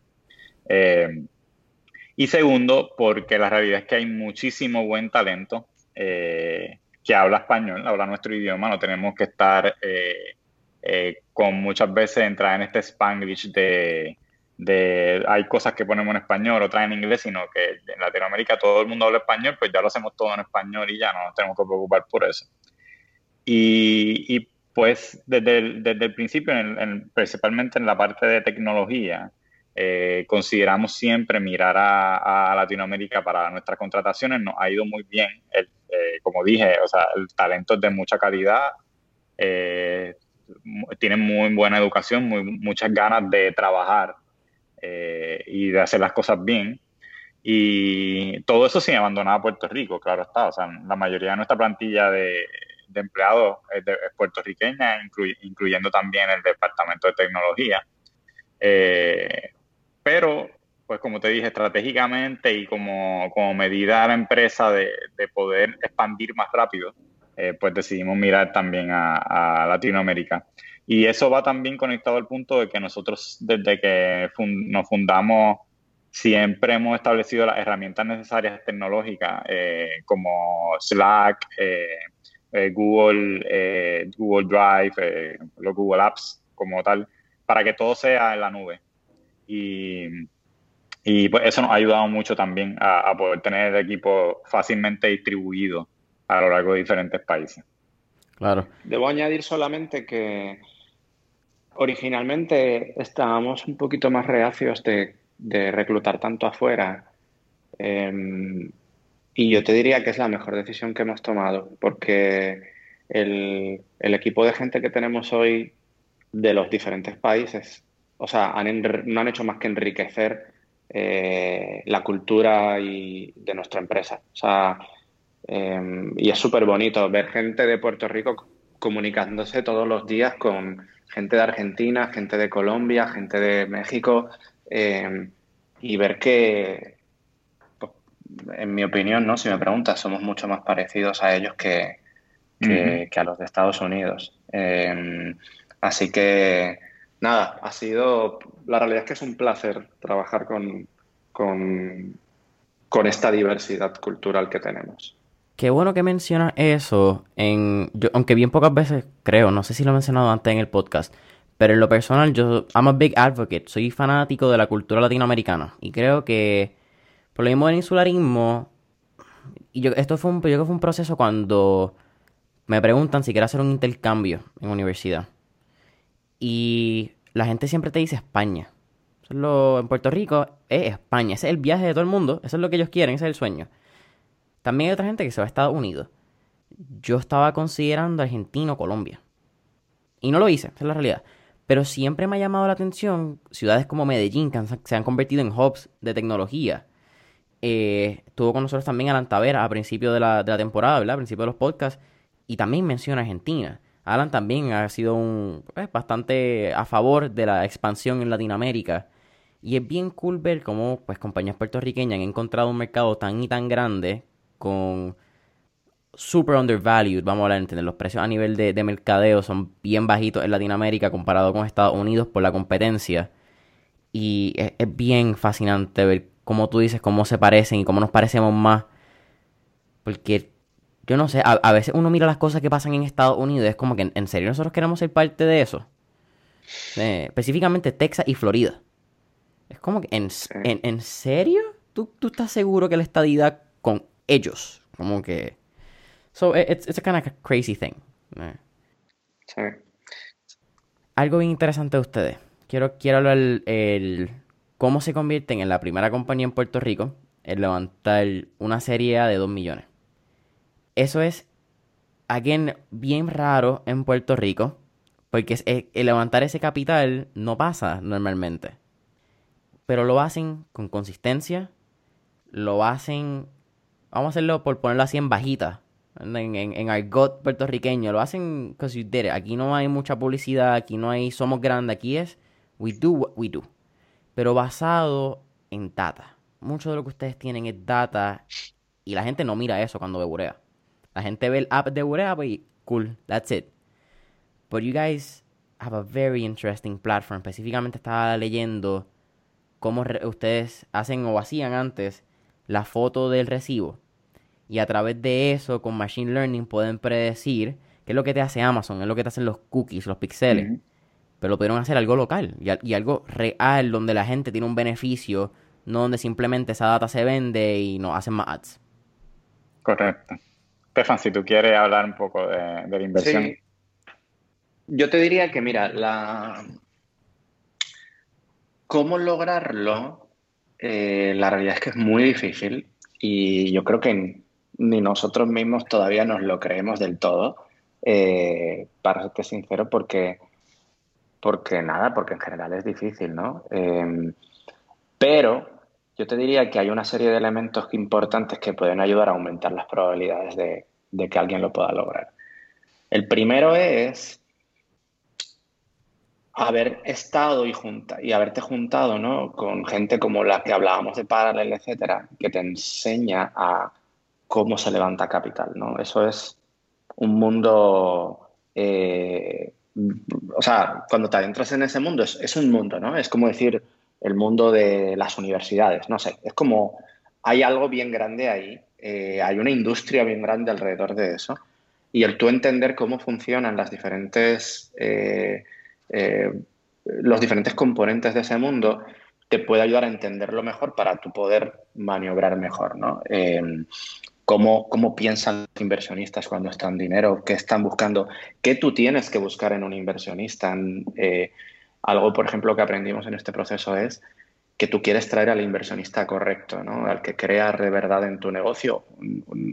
y segundo, porque la realidad es que hay muchísimo buen talento eh, que habla español, habla nuestro idioma, no tenemos que estar eh, eh, con muchas veces entrar en este spanglish de, hay cosas que ponemos en español, otras en inglés, sino que en Latinoamérica todo el mundo habla español, pues ya lo hacemos todo en español y ya no nos tenemos que preocupar por eso. Y, pues desde el, desde el principio, principalmente en la parte de tecnología, eh, consideramos siempre mirar a, Latinoamérica para nuestras contrataciones. Nos ha ido muy bien. El, eh, como dije, o sea, el talento es de mucha calidad. Eh, tienen muy buena educación, muy, muchas ganas de trabajar y de hacer las cosas bien. Y todo eso sin abandonar a Puerto Rico, claro está. O sea, la mayoría de nuestra plantilla de, empleados es, puertorriqueña, incluyendo también el Departamento de Tecnología. Eh, pero, pues como te dije, estratégicamente y como, como medida de la empresa de, poder expandir más rápido, eh, pues decidimos mirar también a, Latinoamérica. Y eso va también conectado al punto de que nosotros desde que nos fundamos siempre hemos establecido las herramientas necesarias tecnológicas eh, como Slack, eh, Google, Google Drive, los Google Apps como tal, para que todo sea en la nube. Y, pues eso nos ha ayudado mucho también a, poder tener el equipo fácilmente distribuido a lo largo de diferentes países. Claro. Debo añadir solamente que originalmente estábamos un poquito más reacios de, reclutar tanto afuera. Em, y yo te diría que es la mejor decisión que hemos tomado, porque el, el, equipo de gente que tenemos hoy de los diferentes países o sea, no han hecho más que enriquecer eh, la cultura y de nuestra empresa. O sea, em, y es súper bonito ver gente de Puerto Rico comunicándose todos los días con gente de Argentina, gente de Colombia, gente de México, em, y ver que, pues, en mi opinión, ¿no? si me preguntas, somos mucho más parecidos a ellos que, a los de Estados Unidos. Em, así que nada, ha sido, la realidad es que es un placer trabajar con, con, esta diversidad cultural que tenemos. Qué bueno que mencionas eso, aunque bien pocas veces creo, no sé si lo he mencionado antes en el podcast, pero en lo personal yo, I'm a big advocate, soy fanático de la cultura latinoamericana y creo que Por lo mismo del insularismo, y yo, esto fue un, yo creo que fue un proceso cuando me preguntan si quiero hacer un intercambio en universidad. Y la gente siempre te dice España. en Puerto Rico es España. Ese es el viaje de todo el mundo. Eso es lo que ellos quieren. Ese es el sueño. También hay otra gente que se va a Estados Unidos. Yo estaba considerando Argentina o Colombia. Y no lo hice, esa es la realidad. Pero siempre me ha llamado la atención ciudades como Medellín, que se han convertido en hubs de tecnología. Eh, estuvo con nosotros también Alan Tavera a principio de la, de la temporada, ¿verdad? A principio de los podcasts. Y también menciona Argentina. Alan también ha sido un pues, bastante a favor de la expansión en Latinoamérica. Y es bien cool ver cómo pues, compañías puertorriqueñas han encontrado un mercado tan y tan grande con super undervalued, vamos a hablar, entender, los precios a nivel de, mercadeo son bien bajitos en Latinoamérica comparado con Estados Unidos por la competencia. Y es, bien fascinante ver cómo tú dices, cómo se parecen y cómo nos parecemos más. Porque yo no sé, a, veces uno mira las cosas que pasan en Estados Unidos y es como que en, serio nosotros queremos ser parte de eso. Eh, específicamente Texas y Florida. Es como que, ¿en, en, serio? ¿Tú, ¿Tú estás seguro que la estadidad con ellos? Como que So it's, it's a kind of crazy thing. Sí. Algo bien interesante de ustedes. Quiero, quiero hablar el, cómo se convierten en la primera compañía en Puerto Rico en levantar una serie de 2 millones. Eso es, again, bien raro en Puerto Rico. Porque el levantar ese capital no pasa normalmente. Pero lo hacen con consistencia. Lo hacen, vamos a hacerlo por ponerlo así en bajita en, en, en argot puertorriqueño. Lo hacen because you did it. Aquí no hay mucha publicidad, aquí no hay somos grandes, aquí es we do what we do. Pero basado en data. Mucho de lo que ustedes tienen es data y la gente no mira eso cuando ve Burea. La gente ve el app de pues, y cool, that's it. But you guys have a very interesting platform. Específicamente estaba leyendo cómo ustedes hacen o hacían antes la foto del recibo y a través de eso, con Machine Learning, pueden predecir qué es lo que te hace Amazon, es lo que te hacen los cookies, los pixeles. Pero pudieron hacer algo local y, algo real donde la gente tiene un beneficio, no donde simplemente esa data se vende y no hacen más ads. Correcto. Stefan, si tú quieres hablar un poco de, la inversión. Yo te diría que, mira, la... ¿Cómo lograrlo? Eh, la realidad es que es muy difícil y yo creo que ni nosotros mismos todavía nos lo creemos del todo, eh, para serte sincero, porque, porque nada, porque en general es difícil, ¿no? Em, pero yo te diría que hay una serie de elementos importantes que pueden ayudar a aumentar las probabilidades de, que alguien lo pueda lograr. El primero es haber estado y, junta, y haberte juntado ¿no? con gente como la que hablábamos de Parallel, etcétera, que te enseña a cómo se levanta capital, ¿no? Eso es un mundo... Eh, o sea, cuando te adentras en ese mundo, es, un mundo, ¿no? Es como decir el mundo de las universidades, no sé, es como hay algo bien grande ahí, eh, hay una industria bien grande alrededor de eso, y el tú entender cómo funcionan las diferentes, eh, los diferentes componentes de ese mundo te puede ayudar a entenderlo mejor para tu poder maniobrar mejor, ¿no? cómo, piensan los inversionistas cuando están dinero, qué están buscando, qué tú tienes que buscar en un inversionista. Eh, algo, por ejemplo, que aprendimos en este proceso es que tú quieres traer al inversionista correcto, ¿no? al que crea de verdad en tu negocio.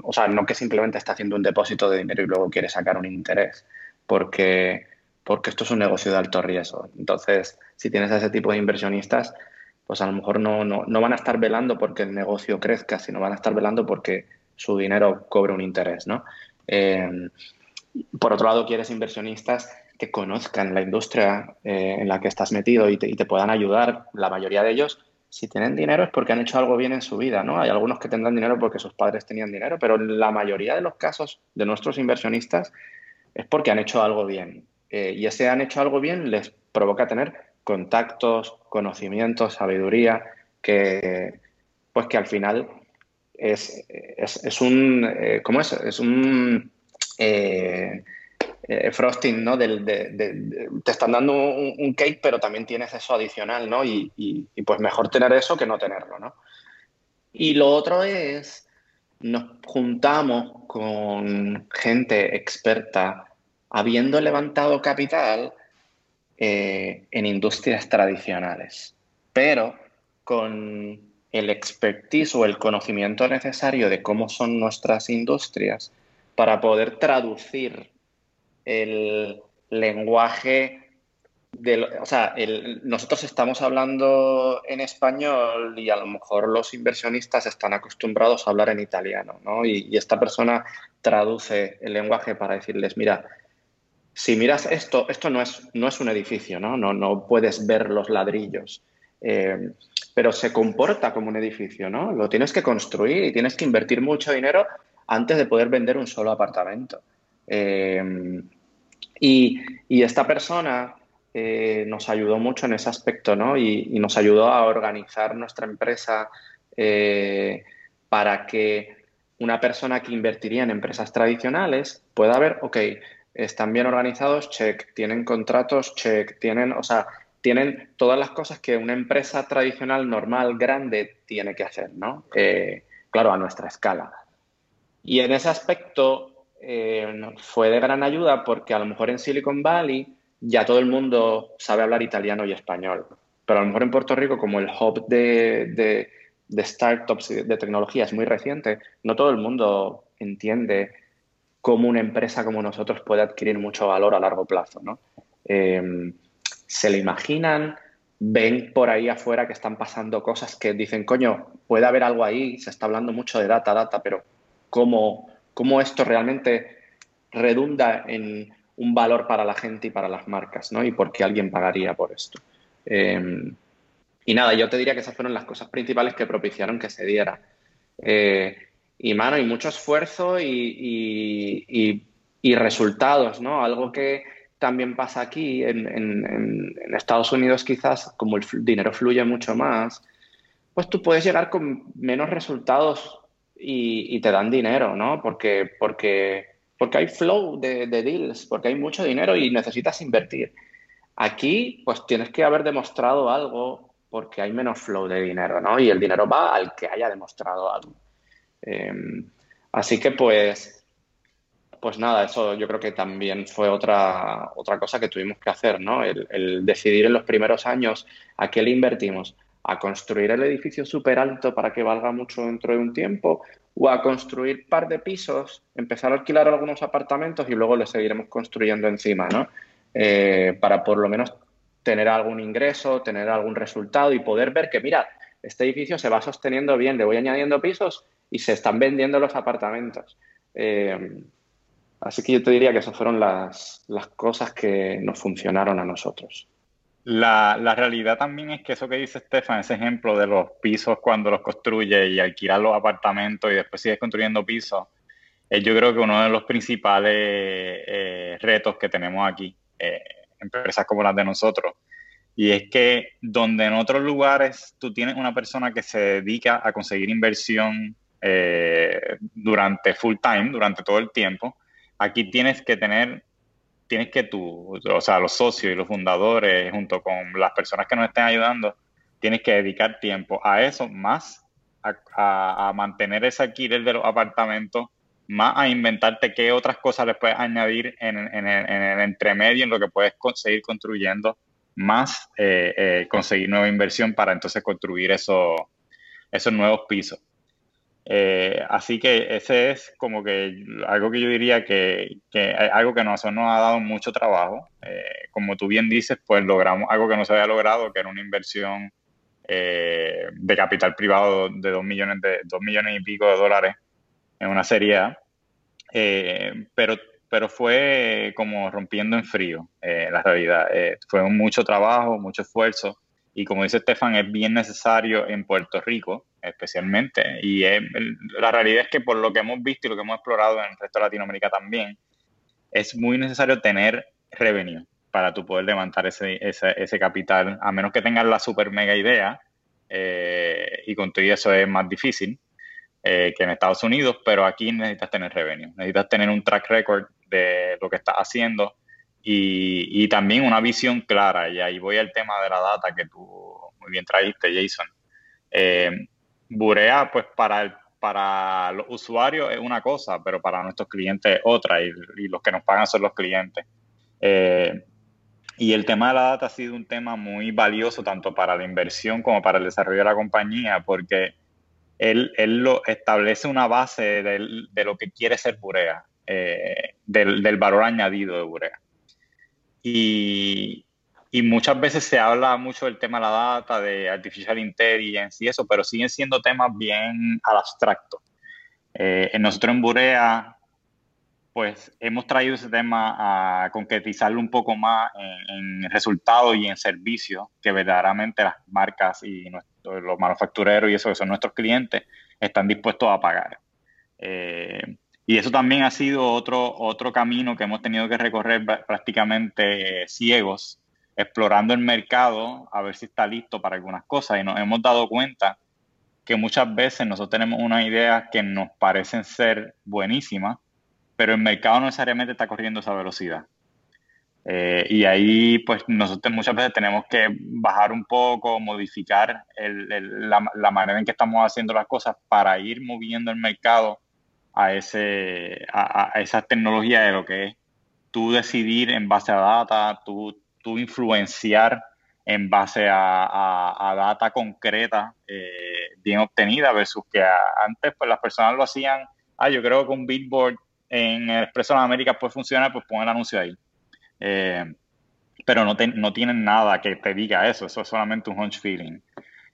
O sea, no que simplemente está haciendo un depósito de dinero y luego quiere sacar un interés, porque, porque esto es un negocio de alto riesgo. Entonces, si tienes a ese tipo de inversionistas, pues a lo mejor no, no van a estar velando porque el negocio crezca, sino van a estar velando porque su dinero cobre un interés, ¿no? Eh, por otro lado, quieres inversionistas que conozcan la industria eh, en la que estás metido y te, puedan ayudar. La mayoría de ellos, si tienen dinero es porque han hecho algo bien en su vida, ¿no? Hay algunos que tendrán dinero porque sus padres tenían dinero, pero la mayoría de los casos de nuestros inversionistas es porque han hecho algo bien. Eh, y ese han hecho algo bien les provoca tener contactos, conocimientos, sabiduría, que pues que al final es, es, un, eh, ¿cómo es? Es un eh, frosting, ¿no? Te están dando un, cake, pero también tienes eso adicional, ¿no? Y, y, pues mejor tener eso que no tenerlo, ¿no? Y lo otro es, nos juntamos con gente experta habiendo levantado capital eh, en industrias tradicionales, pero con el expertise o el conocimiento necesario de cómo son nuestras industrias para poder traducir el lenguaje o sea, nosotros estamos hablando en español y a lo mejor los inversionistas están acostumbrados a hablar en italiano, ¿no? Y, esta persona traduce el lenguaje para decirles, mira, si miras esto, esto no es, no es un edificio, ¿no? No, no puedes ver los ladrillos, eh, pero se comporta como un edificio, ¿no? Lo tienes que construir y tienes que invertir mucho dinero antes de poder vender un solo apartamento. Eh, y, esta persona eh, nos ayudó mucho en ese aspecto, ¿no? Y, nos ayudó a organizar nuestra empresa eh, para que una persona que invertiría en empresas tradicionales pueda ver, ok, están bien organizados, check, tienen contratos, check, tienen, o sea, tienen todas las cosas que una empresa tradicional, normal, grande, tiene que hacer, ¿no? Eh, claro, a nuestra escala. Y en ese aspecto fue de gran ayuda porque a lo mejor en Silicon Valley ya todo el mundo sabe hablar italiano y español. Pero a lo mejor en Puerto Rico, como el hub de, startups de tecnología es muy reciente, no todo el mundo entiende cómo una empresa como nosotros puede adquirir mucho valor a largo plazo. ¿no? Eh, se le imaginan, ven por ahí afuera que están pasando cosas que dicen, coño, puede haber algo ahí, se está hablando mucho de data, data, pero ¿cómo, cómo esto realmente redunda en un valor para la gente y para las marcas, ¿no? Y por qué alguien pagaría por esto. Em, y nada, yo te diría que esas fueron las cosas principales que propiciaron que se diera. Eh, y mano, y mucho esfuerzo y, resultados, ¿no? Algo que también pasa aquí en, Estados Unidos quizás, como el dinero fluye mucho más, pues tú puedes llegar con menos resultados y, te dan dinero, ¿no? Porque, porque porque hay flow de, deals, porque hay mucho dinero y necesitas invertir. Aquí, pues tienes que haber demostrado algo porque hay menos flow de dinero, ¿no? Y el dinero va al que haya demostrado algo. Em, así que, pues, pues nada, eso yo creo que también fue otra, otra cosa que tuvimos que hacer, ¿no? El, el decidir en los primeros años a qué le invertimos, a construir el edificio súper alto para que valga mucho dentro de un tiempo o a construir par de pisos, empezar a alquilar algunos apartamentos y luego le seguiremos construyendo encima, ¿no? Eh, para por lo menos tener algún ingreso, tener algún resultado y poder ver que, mira, este edificio se va sosteniendo bien, le voy añadiendo pisos y se están vendiendo los apartamentos. Eh, así que yo te diría que esas fueron las, las cosas que nos funcionaron a nosotros. La, la, realidad también es que eso que dice Estefan, ese ejemplo de los pisos cuando los construye y alquilar los apartamentos y después sigues construyendo pisos, es yo creo que uno de los principales eh, retos que tenemos aquí, eh, empresas como las de nosotros. Y es que donde en otros lugares tú tienes una persona que se dedica a conseguir inversión eh, durante full time, durante todo el tiempo, aquí tienes que tener tienes que tú, o sea, los socios y los fundadores, junto con las personas que nos estén ayudando, tienes que dedicar tiempo a eso, más a, mantener ese alquiler de los apartamentos, más a inventarte qué otras cosas les puedes añadir en, el, entremedio, en lo que puedes seguir construyendo, más eh, eh, conseguir nueva inversión para entonces construir esos nuevos pisos. Eh, así que ese es como que algo que yo diría que, que algo que nos, nos ha dado mucho trabajo. Eh, como tú bien dices, pues logramos algo que no se había logrado, que era una inversión eh, de capital privado de 2 millones, de, 2 millones y pico de dólares en una serie A. pero, pero fue como rompiendo en frío la realidad. fue mucho trabajo, mucho esfuerzo. Y como dice Estefan, es bien necesario en Puerto Rico especialmente. Y la realidad es que por lo que hemos visto y lo que hemos explorado en el resto de Latinoamérica también, es muy necesario tener revenue para tu poder levantar ese, ese, capital, a menos que tengas la super mega idea, eh, y con todo eso es más difícil eh, que en Estados Unidos, pero aquí necesitas tener revenue, necesitas tener un track record de lo que estás haciendo y, y también una visión clara, y ahí voy al tema de la data que tú muy bien traíste, Jason. Eh, Burea, pues para, para los usuarios es una cosa, pero para nuestros clientes es otra, y, los que nos pagan son los clientes. Eh, y el tema de la data ha sido un tema muy valioso tanto para la inversión como para el desarrollo de la compañía, porque él, él lo establece una base de, lo que quiere ser Burea, eh, del, del, valor añadido de Burea. Y, y, muchas veces se habla mucho del tema de la data, de artificial intelligence y eso, pero siguen siendo temas bien abstractos. Eh, nosotros en Burea pues hemos traído ese tema a concretizarlo un poco más en, resultados y en servicios que verdaderamente las marcas y los manufactureros y eso que son nuestros clientes están dispuestos a pagar. Eh, y eso también ha sido otro, otro camino que hemos tenido que recorrer prácticamente ciegos, explorando el mercado a ver si está listo para algunas cosas. Y nos hemos dado cuenta que muchas veces nosotros tenemos unas ideas que nos parecen ser buenísimas, pero el mercado no necesariamente está corriendo esa velocidad. Eh, y ahí, pues, nosotros muchas veces tenemos que bajar un poco, modificar la, manera en que estamos haciendo las cosas para ir moviendo el mercado a, ese, a, esa tecnología de lo que es tú decidir en base a data, tú, tú influenciar en base a, data concreta eh, bien obtenida versus que antes pues las personas lo hacían, ah, yo creo que un billboard en el Expreso de América puede funcionar, pues pon el anuncio ahí. Eh, pero no, no tienen nada que te diga eso, eso es solamente un hunch feeling.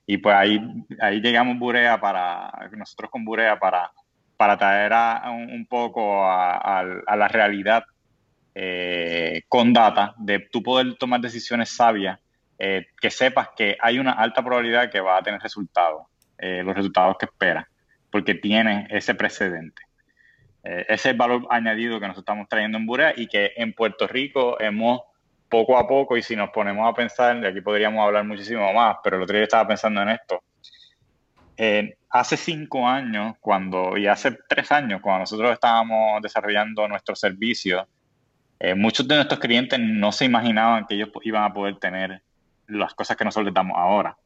Y pues ahí, ahí llegamos Burea para, nosotros con Burea para, para traer a, un, poco a, la realidad eh, con data, de tú poder tomar decisiones sabias, eh, que sepas que hay una alta probabilidad que va a tener resultados, los resultados que esperas, porque tiene ese precedente. Eh, ese es el valor añadido que nos estamos trayendo en Burea y que en Puerto Rico hemos poco a poco, y si nos ponemos a pensar, de aquí podríamos hablar muchísimo más, pero el otro día estaba pensando en esto. hace cinco años, cuando, y hace tres años, cuando nosotros estábamos desarrollando nuestro servicio, eh, muchos de nuestros clientes no se imaginaban que ellos iban a poder tener las cosas que nosotros les damos ahora.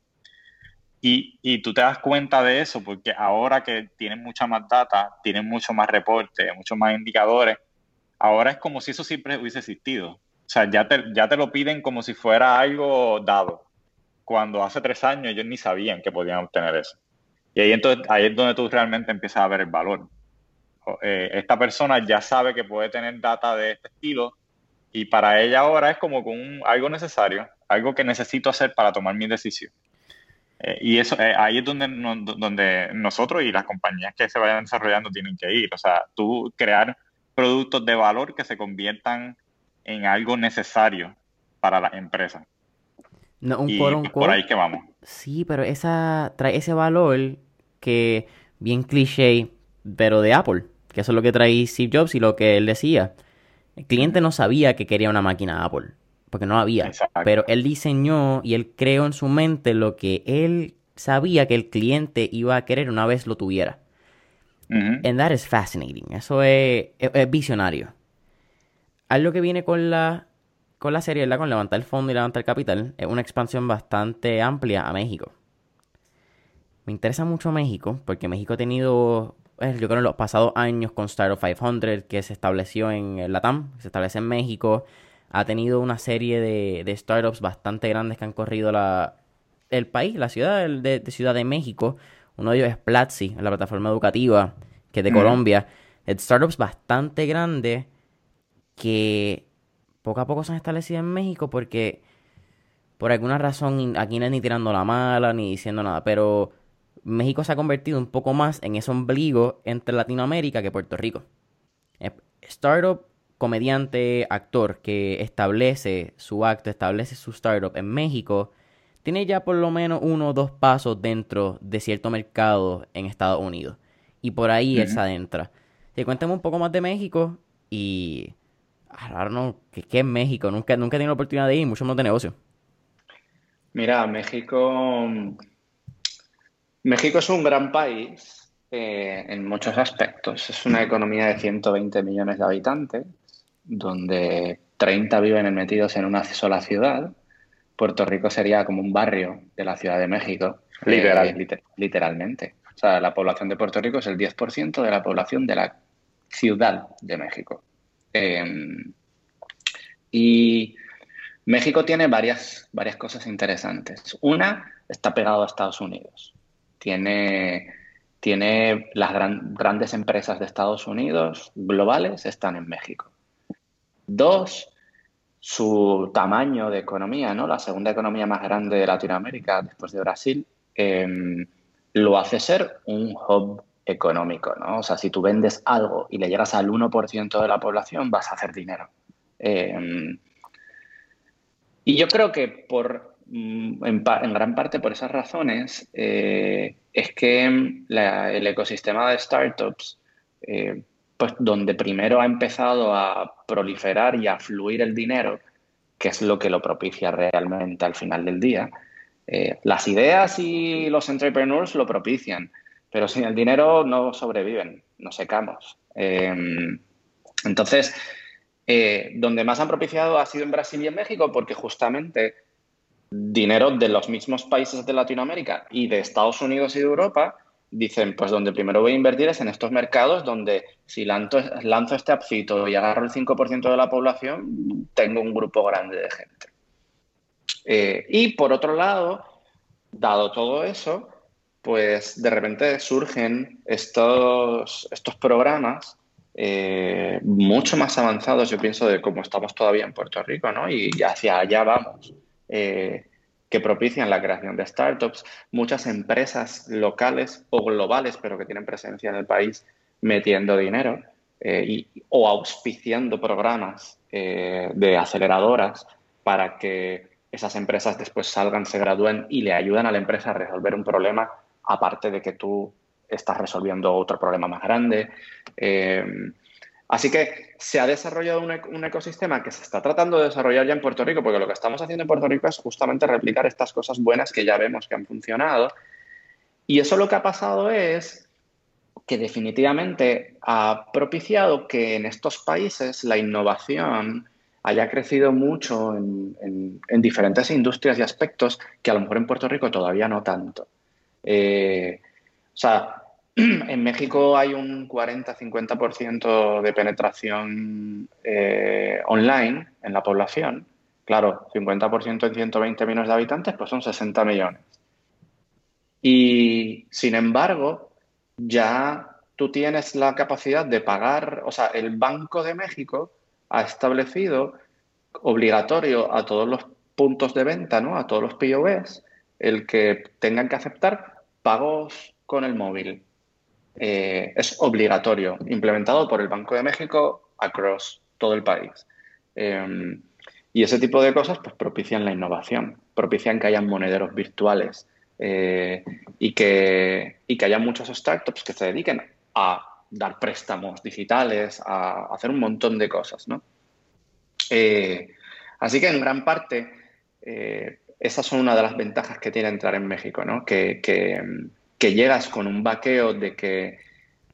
Y, tú te das cuenta de eso porque ahora que tienen mucha más data, tienen mucho más reporte, muchos más indicadores, ahora es como si eso siempre hubiese existido. O sea, ya te, ya te lo piden como si fuera algo dado. Cuando hace tres años ellos ni sabían que podían obtener eso. Y ahí, entonces, ahí es donde tú realmente empiezas a ver el valor. Eh, esta persona ya sabe que puede tener data de este estilo y para ella ahora es como con algo necesario, algo que necesito hacer para tomar mi decisión. Eh, y eso, eh, ahí es donde, donde nosotros y las compañías que se vayan desarrollando tienen que ir. O sea, tú crear productos de valor que se conviertan en algo necesario para la empresa. No, un y pues, por ahí que vamos. Sí, pero esa trae ese valor que bien cliché, pero de Apple, que eso es lo que trae Steve Jobs y lo que él decía. El cliente no sabía que quería una máquina Apple porque no había. Pero él diseñó y él creó en su mente lo que él sabía que el cliente iba a querer una vez lo tuviera. And that is fascinating. Eso es, visionario. Algo que viene con la, con la serie, ¿verdad? Con levantar el fondo y levantar el capital, es una expansión bastante amplia a México. Me interesa mucho México, porque México ha tenido, pues, yo creo, en los pasados años con Startup 500, que se estableció en Latam, se establece en México ha tenido una serie de, startups bastante grandes que han corrido la, el país, la ciudad de, Ciudad de México. Uno de ellos es Platzi, la plataforma educativa, que es de Colombia. startups bastante grandes que poco a poco se han establecido en México porque por alguna razón aquí no es ni tirando la mala ni diciendo nada, pero México se ha convertido un poco más en ese ombligo entre Latinoamérica que Puerto Rico. Startup comediante, actor que establece su acto, establece su startup en México, tiene ya por lo menos uno o dos pasos dentro de cierto mercado en Estados Unidos. Y por ahí él se adentra. Te cuéntame un poco más de México y... Ahora no, ¿qué, es México? Nunca, nunca he tenido la oportunidad de ir, mucho más de negocio. Mira, México... México es un gran país eh, en muchos aspectos. Es una economía de 120 millones de habitantes donde 30 viven metidos en una sola ciudad. Puerto Rico sería como un barrio de la Ciudad de México, Literal. Eh, literalmente. O sea, la población de Puerto Rico es el 10% de la población de la Ciudad de México. Em, y México tiene varias, varias cosas interesantes. Una, está pegado a Estados Unidos. Tiene, tiene las grandes empresas de Estados Unidos globales están en México. Dos, su tamaño de economía, ¿no? La segunda economía más grande de Latinoamérica después de Brasil, em, lo hace ser un hub económico, ¿no? O sea, si tú vendes algo y le llegas al 1% de la población, vas a hacer dinero. Em, y yo creo que por, mm, en, gran parte por esas razones eh, es que el ecosistema de startups, eh, pues donde primero ha empezado a proliferar y a fluir el dinero, que es lo que lo propicia realmente al final del día, eh, las ideas y los entrepreneurs lo propician, pero sin el dinero no sobreviven, no secamos. Em, entonces, donde más han propiciado ha sido en Brasil y en México, porque justamente dinero de los mismos países de Latinoamérica y de Estados Unidos y de Europa dicen, pues donde primero voy a invertir es en estos mercados donde si lanzo, este appcito y agarro el 5% de la población, tengo un grupo grande de gente. Eh, y por otro lado, dado todo eso, pues de repente surgen estos, estos programas eh, mucho más avanzados, yo pienso, de cómo estamos todavía en Puerto Rico, ¿no? Y hacia allá vamos, eh, que propician la creación de startups, muchas empresas locales o globales, pero que tienen presencia en el país, metiendo dinero y, o auspiciando programas de aceleradoras para que esas empresas después salgan, se gradúen y le ayudan a la empresa a resolver un problema, aparte de que tú estás resolviendo otro problema más grande. Eh, así que se ha desarrollado un, ecosistema que se está tratando de desarrollar ya en Puerto Rico, porque lo que estamos haciendo en Puerto Rico es justamente replicar estas cosas buenas que ya vemos que han funcionado. Y eso lo que ha pasado es que definitivamente ha propiciado que en estos países la innovación haya crecido mucho en, diferentes industrias y aspectos que a lo mejor en Puerto Rico todavía no tanto. Eh, o sea, en México hay un 40-50% de penetración eh, online en la población. Claro, 50% en 120 millones de habitantes, pues son 60 millones. Y sin embargo, ya tú tienes la capacidad de pagar, o sea, el Banco de México ha establecido obligatorio a todos los puntos de venta, ¿no? a todos los POS, el que tengan que aceptar pagos con el móvil. Eh, es obligatorio, implementado por el Banco de México across todo el país. Em, y ese tipo de cosas pues, propician la innovación, propician que hayan monederos virtuales eh, y, que, y que haya muchos startups que se dediquen a dar préstamos digitales, a hacer un montón de cosas, ¿no? Eh, así que en gran parte esas son una de las ventajas que tiene entrar en México, ¿no? Que, llegas con un vaqueo de que,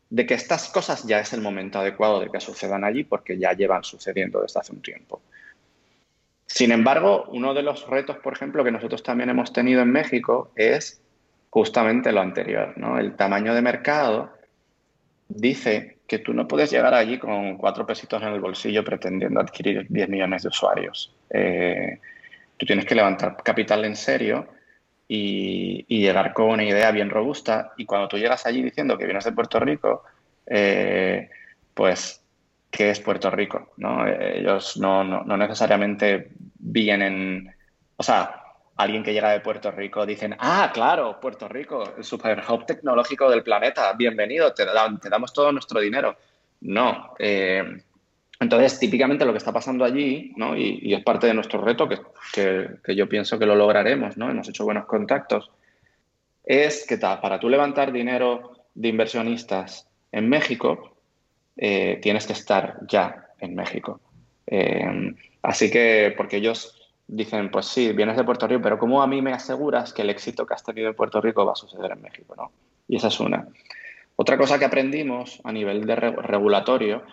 de que estas cosas ya es el momento adecuado de que sucedan allí porque ya llevan sucediendo desde hace un tiempo. Sin embargo, uno de los retos, por ejemplo, que nosotros también hemos tenido en México es justamente lo anterior, ¿no? El tamaño de mercado dice que tú no puedes llegar allí con cuatro pesitos en el bolsillo pretendiendo adquirir 10 millones de usuarios. Eh, tú tienes que levantar capital en serio y, llegar con una idea bien robusta. Y cuando tú llegas allí diciendo que vienes de Puerto Rico, eh, pues, ¿qué es Puerto Rico? ¿no? Ellos no, no, no necesariamente vienen, o sea, alguien que llega de Puerto Rico dicen, ah, claro, Puerto Rico, el super hub tecnológico del planeta, bienvenido, te, damos todo nuestro dinero. No. Eh, entonces, típicamente lo que está pasando allí, ¿no? y, es parte de nuestro reto, que, yo pienso que lo lograremos, ¿no? hemos hecho buenos contactos, es que para tú levantar dinero de inversionistas en México, eh, tienes que estar ya en México. Eh, así que, porque ellos dicen, pues sí, vienes de Puerto Rico, pero ¿cómo a mí me aseguras que el éxito que has tenido en Puerto Rico va a suceder en México? ¿no? Y esa es una. Otra cosa que aprendimos a nivel de regulatorio,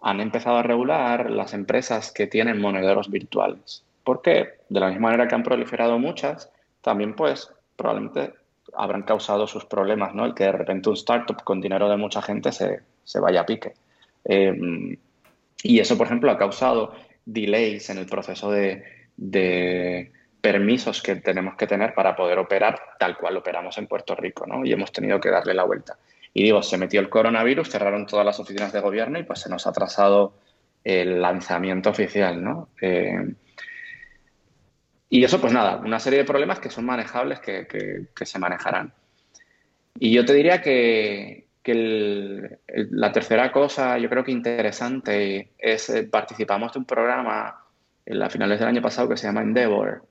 han empezado a regular las empresas que tienen monederos virtuales. ¿Por qué? De la misma manera que han proliferado muchas, también pues probablemente habrán causado sus problemas, ¿no? El que de repente un startup con dinero de mucha gente se, vaya a pique. Em, y eso, por ejemplo, ha causado delays en el proceso de, de, permisos que tenemos que tener para poder operar tal cual operamos en Puerto Rico, ¿no? Y hemos tenido que darle la vuelta. Y digo, se metió el coronavirus, cerraron todas las oficinas de gobierno y pues se nos ha atrasado el lanzamiento oficial, ¿no? Eh, y eso, pues nada, una serie de problemas que son manejables, que, que, se manejarán. Y yo te diría que, que la tercera cosa, yo creo que interesante, es eh, participamos de un programa en las finales del año pasado que se llama Endeavor.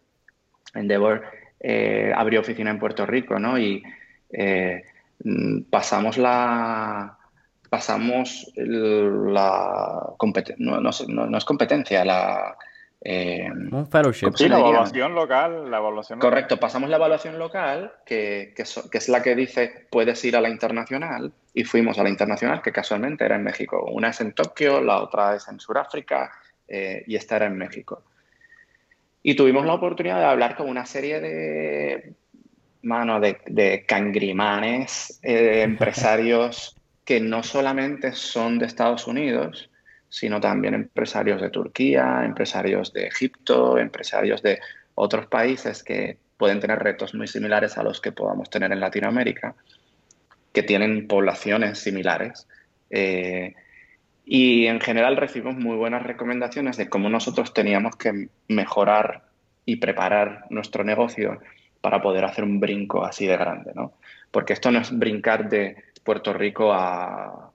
Endeavor eh, abrió oficina en Puerto Rico, ¿no? Y mm, pasamos la, pasamos la no, no, es competencia, la... Eh, un fellowship. Sí, la evaluación local, la evaluación Correcto, pasamos la evaluación local, que, que, es la que dice puedes ir a la internacional, y fuimos a la internacional, que casualmente era en México. Una es en Tokio, la otra es en Sudáfrica, eh, y esta era en México. Y tuvimos la oportunidad de hablar con una serie de, mano, de, de cangrimanes, eh, empresarios que no solamente son de Estados Unidos, sino también empresarios de Turquía, empresarios de Egipto, empresarios de otros países que pueden tener retos muy similares a los que podamos tener en Latinoamérica, que tienen poblaciones similares. Eh, y en general recibimos muy buenas recomendaciones de cómo nosotros teníamos que mejorar y preparar nuestro negocio para poder hacer un brinco así de grande, ¿no? Porque esto no es brincar de Puerto Rico a,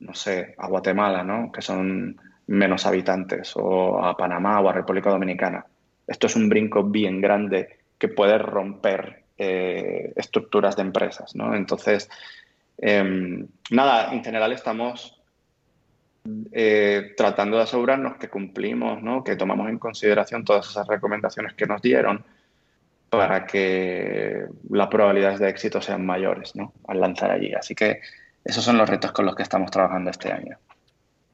no sé, a Guatemala, ¿no? Que son menos habitantes, o a Panamá o a República Dominicana. Esto es un brinco bien grande que puede romper eh, estructuras de empresas, ¿no? Entonces, em, nada, en general estamos eh, tratando de asegurarnos que cumplimos, ¿no? que tomamos en consideración todas esas recomendaciones que nos dieron para que las probabilidades de éxito sean mayores ¿no? al lanzar allí. Así que esos son los retos con los que estamos trabajando este año.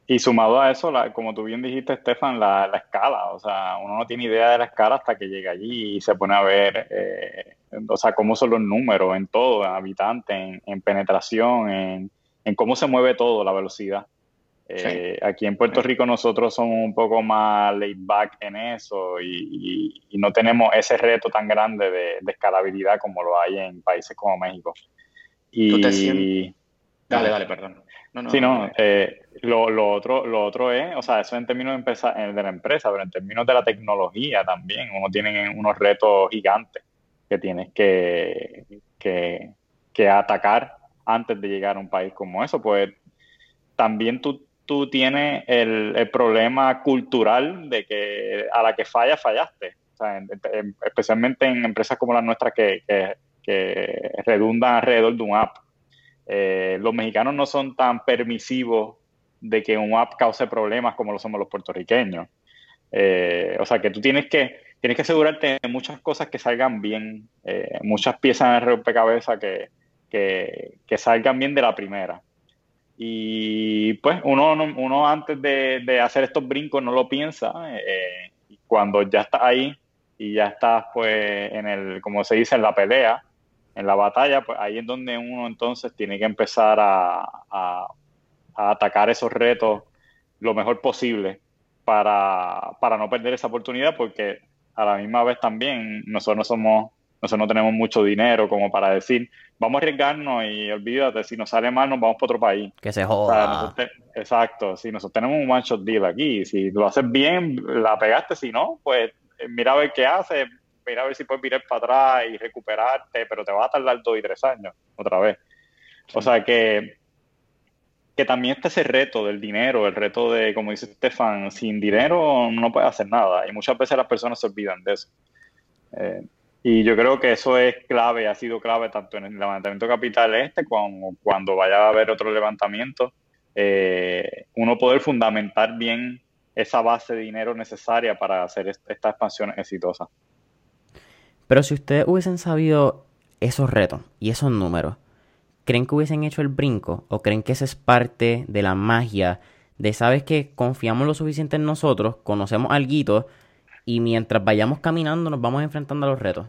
Y sumado a eso, como tú bien dijiste, Estefan, la, escala. O sea, uno no tiene idea de la escala hasta que llega allí y se pone a ver, eh, o sea, cómo son los números en todo, en habitantes, en, penetración, en, en, cómo se mueve todo, la velocidad. Eh, aquí en Puerto Rico nosotros somos un poco más laid back en eso y, no tenemos ese reto tan grande de, escalabilidad como lo hay en países como México. Y... Dale, dale, perdón. No, sí, no, eh, lo, otro, lo otro es, o sea, eso en términos de, empresa, de la empresa, pero en términos de la tecnología también, uno tiene unos retos gigantes que tienes que, que, que atacar antes de llegar a un país como eso, pues también tú tú tienes el, problema cultural de que a la que falla, fallaste. especialmente en empresas como las nuestras que, redundan alrededor de un app. Eh, los mexicanos no son tan permisivos de que un app cause problemas como lo somos los puertorriqueños. Eh, o sea que tú tienes que, tienes que asegurarte de muchas cosas que salgan bien, eh, muchas piezas en el rompecabezas que, que salgan bien de la primera. Y pues uno, uno antes de, hacer estos brincos no lo piensa. Eh, cuando ya estás ahí y ya estás pues en el, como se dice, en la pelea, en la batalla, pues ahí es donde uno entonces tiene que empezar a, a, atacar esos retos lo mejor posible para, para no perder esa oportunidad porque a la misma vez también nosotros no somos nosotros no tenemos mucho dinero como para decir, vamos a arriesgarnos y olvídate, si nos sale mal nos vamos para otro país. Que se joda. exacto, si nosotros tenemos un one shot deal aquí, si lo haces bien, la pegaste, si no, pues eh, mira a ver qué hace, mira a ver si puedes mirar para atrás y recuperarte, pero te va a tardar dos y tres años otra vez. O sea que, que también está ese reto del dinero, el reto de, como dice Stefan, sin dinero no puedes hacer nada y muchas veces las personas se olvidan de eso. Eh, y yo creo que eso es clave, ha sido clave tanto en el levantamiento capital este como cuando vaya a haber otro levantamiento, eh, uno poder fundamentar bien esa base de dinero necesaria para hacer esta expansión exitosa. Pero si ustedes hubiesen sabido esos retos y esos números, ¿creen que hubiesen hecho el brinco? ¿O creen que esa es parte de la magia de, sabes que confiamos lo suficiente en nosotros, conocemos algo y mientras vayamos caminando nos vamos enfrentando a los retos.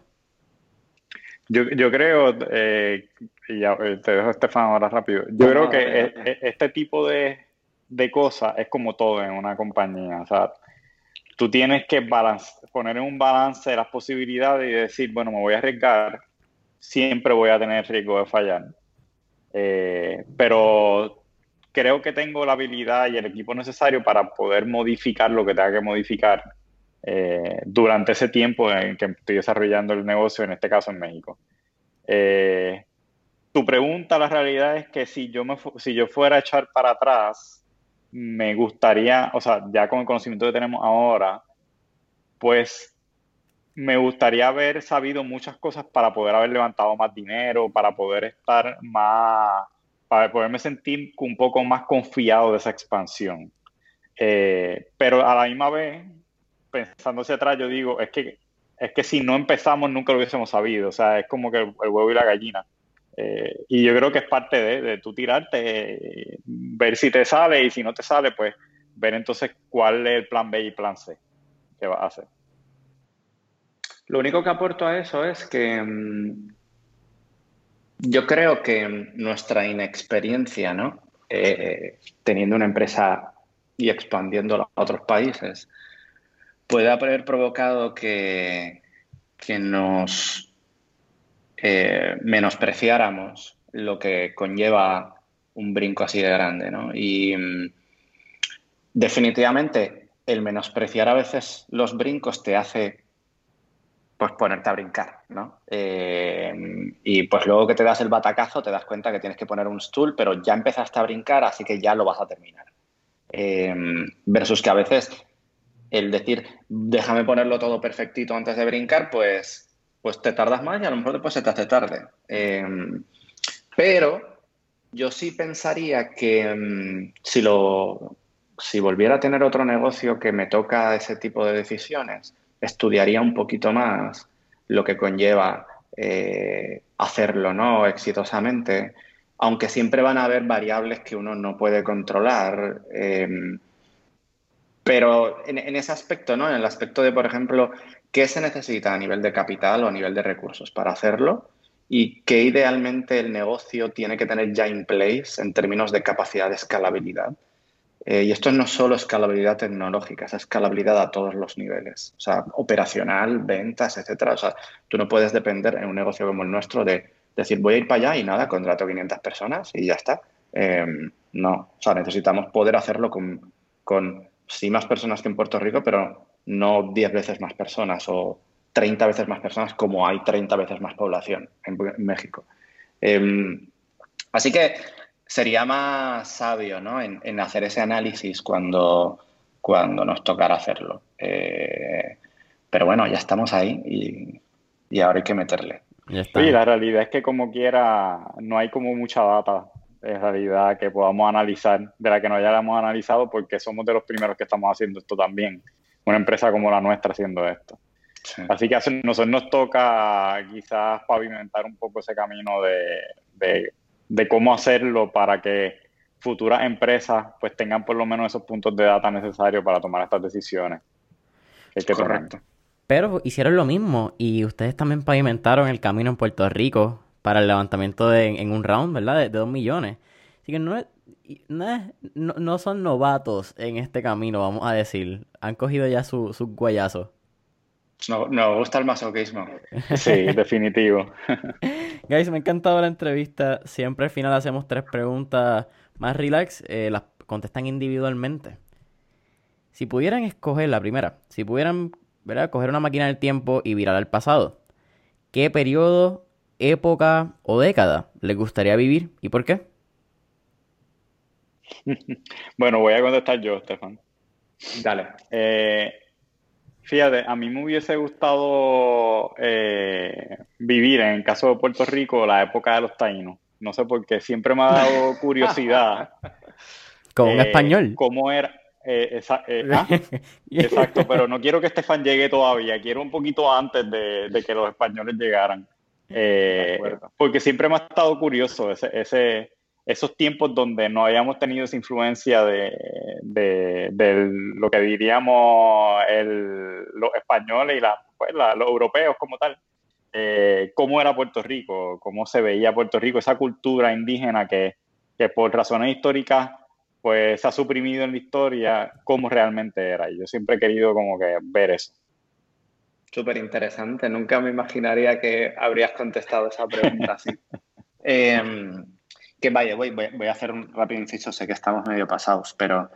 Yo, yo creo, eh, y ya, eh, te dejo Estefan ahora rápido, yo creo que e, e, este tipo de, de, cosas es como todo en una compañía, o sea, tú tienes que balance, poner en un balance de las posibilidades y decir, bueno, me voy a arriesgar, siempre voy a tener riesgo de fallar, eh, pero creo que tengo la habilidad y el equipo necesario para poder modificar lo que tenga que modificar eh, durante ese tiempo en que estoy desarrollando el negocio, en este caso en México. Eh, tu pregunta, la realidad es que si yo, me, si yo fuera a echar para atrás, me gustaría, o sea, ya con el conocimiento que tenemos ahora, pues me gustaría haber sabido muchas cosas para poder haber levantado más dinero, para poder estar más, para poderme sentir un poco más confiado de esa expansión. Eh, pero a la misma vez, pensando hacia atrás, yo digo, es que, es que si no empezamos nunca lo hubiésemos sabido, o sea, es como que el, huevo y la gallina. Eh, y yo creo que es parte de, de tú tirarte, ver si te sale y si no te sale, pues ver entonces cuál es el plan B y plan C que vas a hacer. Lo único que aporto a eso es que mm, yo creo que nuestra inexperiencia, ¿no? Eh, teniendo una empresa y expandiéndola a otros países, puede haber provocado que, que nos eh, menospreciáramos lo que conlleva un brinco así de grande, ¿no? Y mm, definitivamente el menospreciar a veces los brincos te hace pues ponerte a brincar, ¿no? Eh, y pues luego que te das el batacazo te das cuenta que tienes que poner un stool, pero ya empezaste a brincar, así que ya lo vas a terminar. Eh, versus que a veces el decir, déjame ponerlo todo perfectito antes de brincar, pues, pues te tardas más y a lo mejor después se te hace tarde. Em, pero yo sí pensaría que em, si, lo, si volviera a tener otro negocio que me toca ese tipo de decisiones, estudiaría un poquito más lo que conlleva eh, hacerlo ¿no? exitosamente, aunque siempre van a haber variables que uno no puede controlar. Em, pero en, ese aspecto, ¿no? En el aspecto de, por ejemplo, qué se necesita a nivel de capital o a nivel de recursos para hacerlo y qué idealmente el negocio tiene que tener ya in place en términos de capacidad de escalabilidad. Eh, y esto no es solo escalabilidad tecnológica, es escalabilidad a todos los niveles, o sea, operacional, ventas, etcétera. O sea, tú no puedes depender en un negocio como el nuestro de decir voy a ir para allá y nada, contrato 500 personas y ya está. Eh, no, o sea, necesitamos poder hacerlo con, con sí más personas que en Puerto Rico, pero no 10 veces más personas o 30 veces más personas como hay 30 veces más población en, México. Em, así que sería más sabio ¿no? en, hacer ese análisis cuando, cuando nos tocara hacerlo. Eh, pero bueno, ya estamos ahí y, y ahora hay que meterle. Sí, la realidad es que como quiera no hay como mucha data en realidad que podamos analizar, de la que no hayamos analizado, porque somos de los primeros que estamos haciendo esto también. Una empresa como la nuestra haciendo esto. Así que a nosotros nos toca quizás pavimentar un poco ese camino de, de, cómo hacerlo para que futuras empresas pues tengan por lo menos esos puntos de data necesarios para tomar estas decisiones. Correcto. Pero hicieron lo mismo y ustedes también pavimentaron el camino en Puerto Rico para el levantamiento de, en un round, ¿verdad? De, dos millones. Así que no, no, no, son novatos en este camino, vamos a decir. Han cogido ya sus su guayazos. No, nos gusta el masoquismo. Sí, definitivo. Guys, me ha encantado la entrevista. Siempre al final hacemos tres preguntas más relax. Eh, las contestan individualmente. Si pudieran escoger la primera, si pudieran, ¿verdad? Coger una máquina del tiempo y virar al pasado, ¿qué periodo época o década les gustaría vivir y por qué? bueno, voy a contestar yo, Estefan. Dale. Eh, fíjate, a mí me hubiese gustado eh, vivir en el caso de Puerto Rico la época de los taínos. No sé por qué, siempre me ha dado curiosidad. Como un eh, español. ¿Cómo era? ¿ah? Exacto, pero no quiero que Estefan llegue todavía, quiero un poquito antes de que los españoles llegaran. Eh, porque siempre me ha estado curioso ese, esos tiempos donde no habíamos tenido esa influencia de, lo que diríamos los españoles y la, pues, los europeos como tal. eh, cómo era Puerto Rico, cómo se veía Puerto Rico, esa cultura indígena que, que por razones históricas pues se ha suprimido en la historia, cómo realmente era. Y yo siempre he querido como que ver eso. Súper interesante. Nunca me imaginaría que habrías contestado esa pregunta así. Em, que vaya, voy, voy, a hacer un rápido inciso. Sé que estamos medio pasados, pero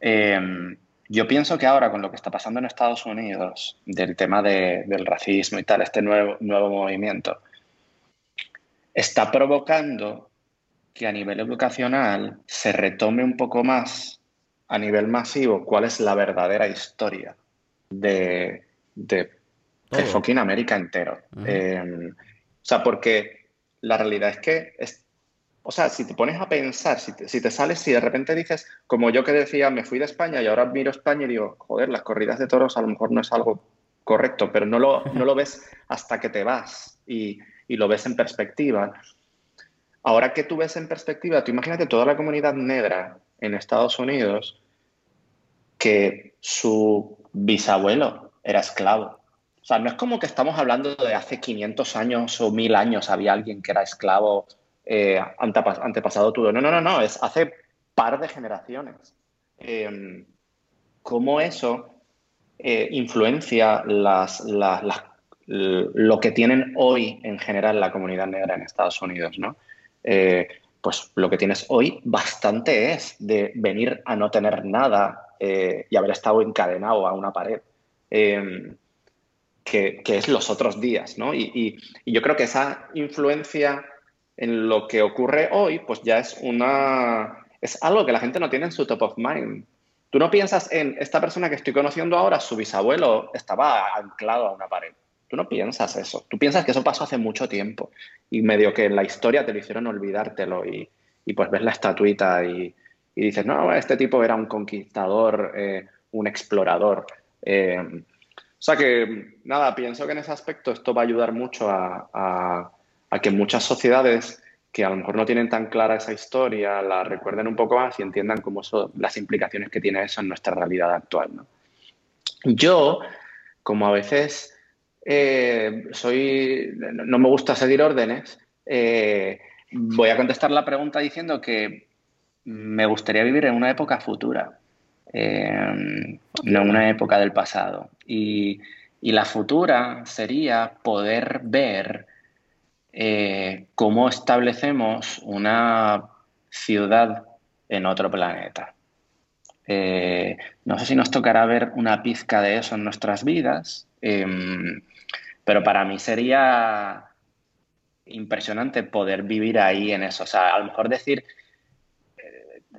em, yo pienso que ahora con lo que está pasando en Estados Unidos, del tema del racismo y tal, este nuevo, nuevo movimiento, está provocando que a nivel educacional se retome un poco más a nivel masivo cuál es la verdadera historia de, de el fucking América entero. Em, o sea, porque la realidad es que, es, o sea, si te pones a pensar, si te, si te, sales, si de repente dices, como yo que decía, me fui de España y ahora miro España y digo, joder, las corridas de toros a lo mejor no es algo correcto, pero no lo, no lo ves hasta que te vas y, y lo ves en perspectiva. Ahora que tú ves en perspectiva, tú imagínate toda la comunidad negra en Estados Unidos que su bisabuelo era esclavo o sea, no es como que estamos hablando de hace 500 años o 1000 años había alguien que era esclavo eh, antepasado tuyo. No, no, no, no, es hace par de generaciones. Em, ¿Cómo eso eh, influencia las, lo que tienen hoy en general la comunidad negra en Estados Unidos? ¿no? Eh, pues lo que tienes hoy bastante es de venir a no tener nada y haber estado encadenado a una pared. Em, que, es los otros días, ¿no? Y, yo creo que esa influencia en lo que ocurre hoy, pues ya es una... es algo que la gente no tiene en su top of mind. Tú no piensas en esta persona que estoy conociendo ahora, su bisabuelo estaba anclado a una pared. Tú no piensas eso. Tú piensas que eso pasó hace mucho tiempo y medio que en la historia te lo hicieron olvidártelo y, pues ves la estatuita y, dices, no, este tipo era un conquistador, eh, un explorador. Eh, o sea que, nada, pienso que en ese aspecto esto va a ayudar mucho a, que muchas sociedades que a lo mejor no tienen tan clara esa historia la recuerden un poco más y entiendan cómo son las implicaciones que tiene eso en nuestra realidad actual. Yo, como a veces eh, soy, no me gusta seguir órdenes, eh, voy a contestar la pregunta diciendo que me gustaría vivir en una época futura. Em, no en una época del pasado. Y, la futura sería poder ver eh, cómo establecemos una ciudad en otro planeta. Eh, no sé si nos tocará ver una pizca de eso en nuestras vidas, em, pero para mí sería impresionante poder vivir ahí en eso. O sea, a lo mejor decir,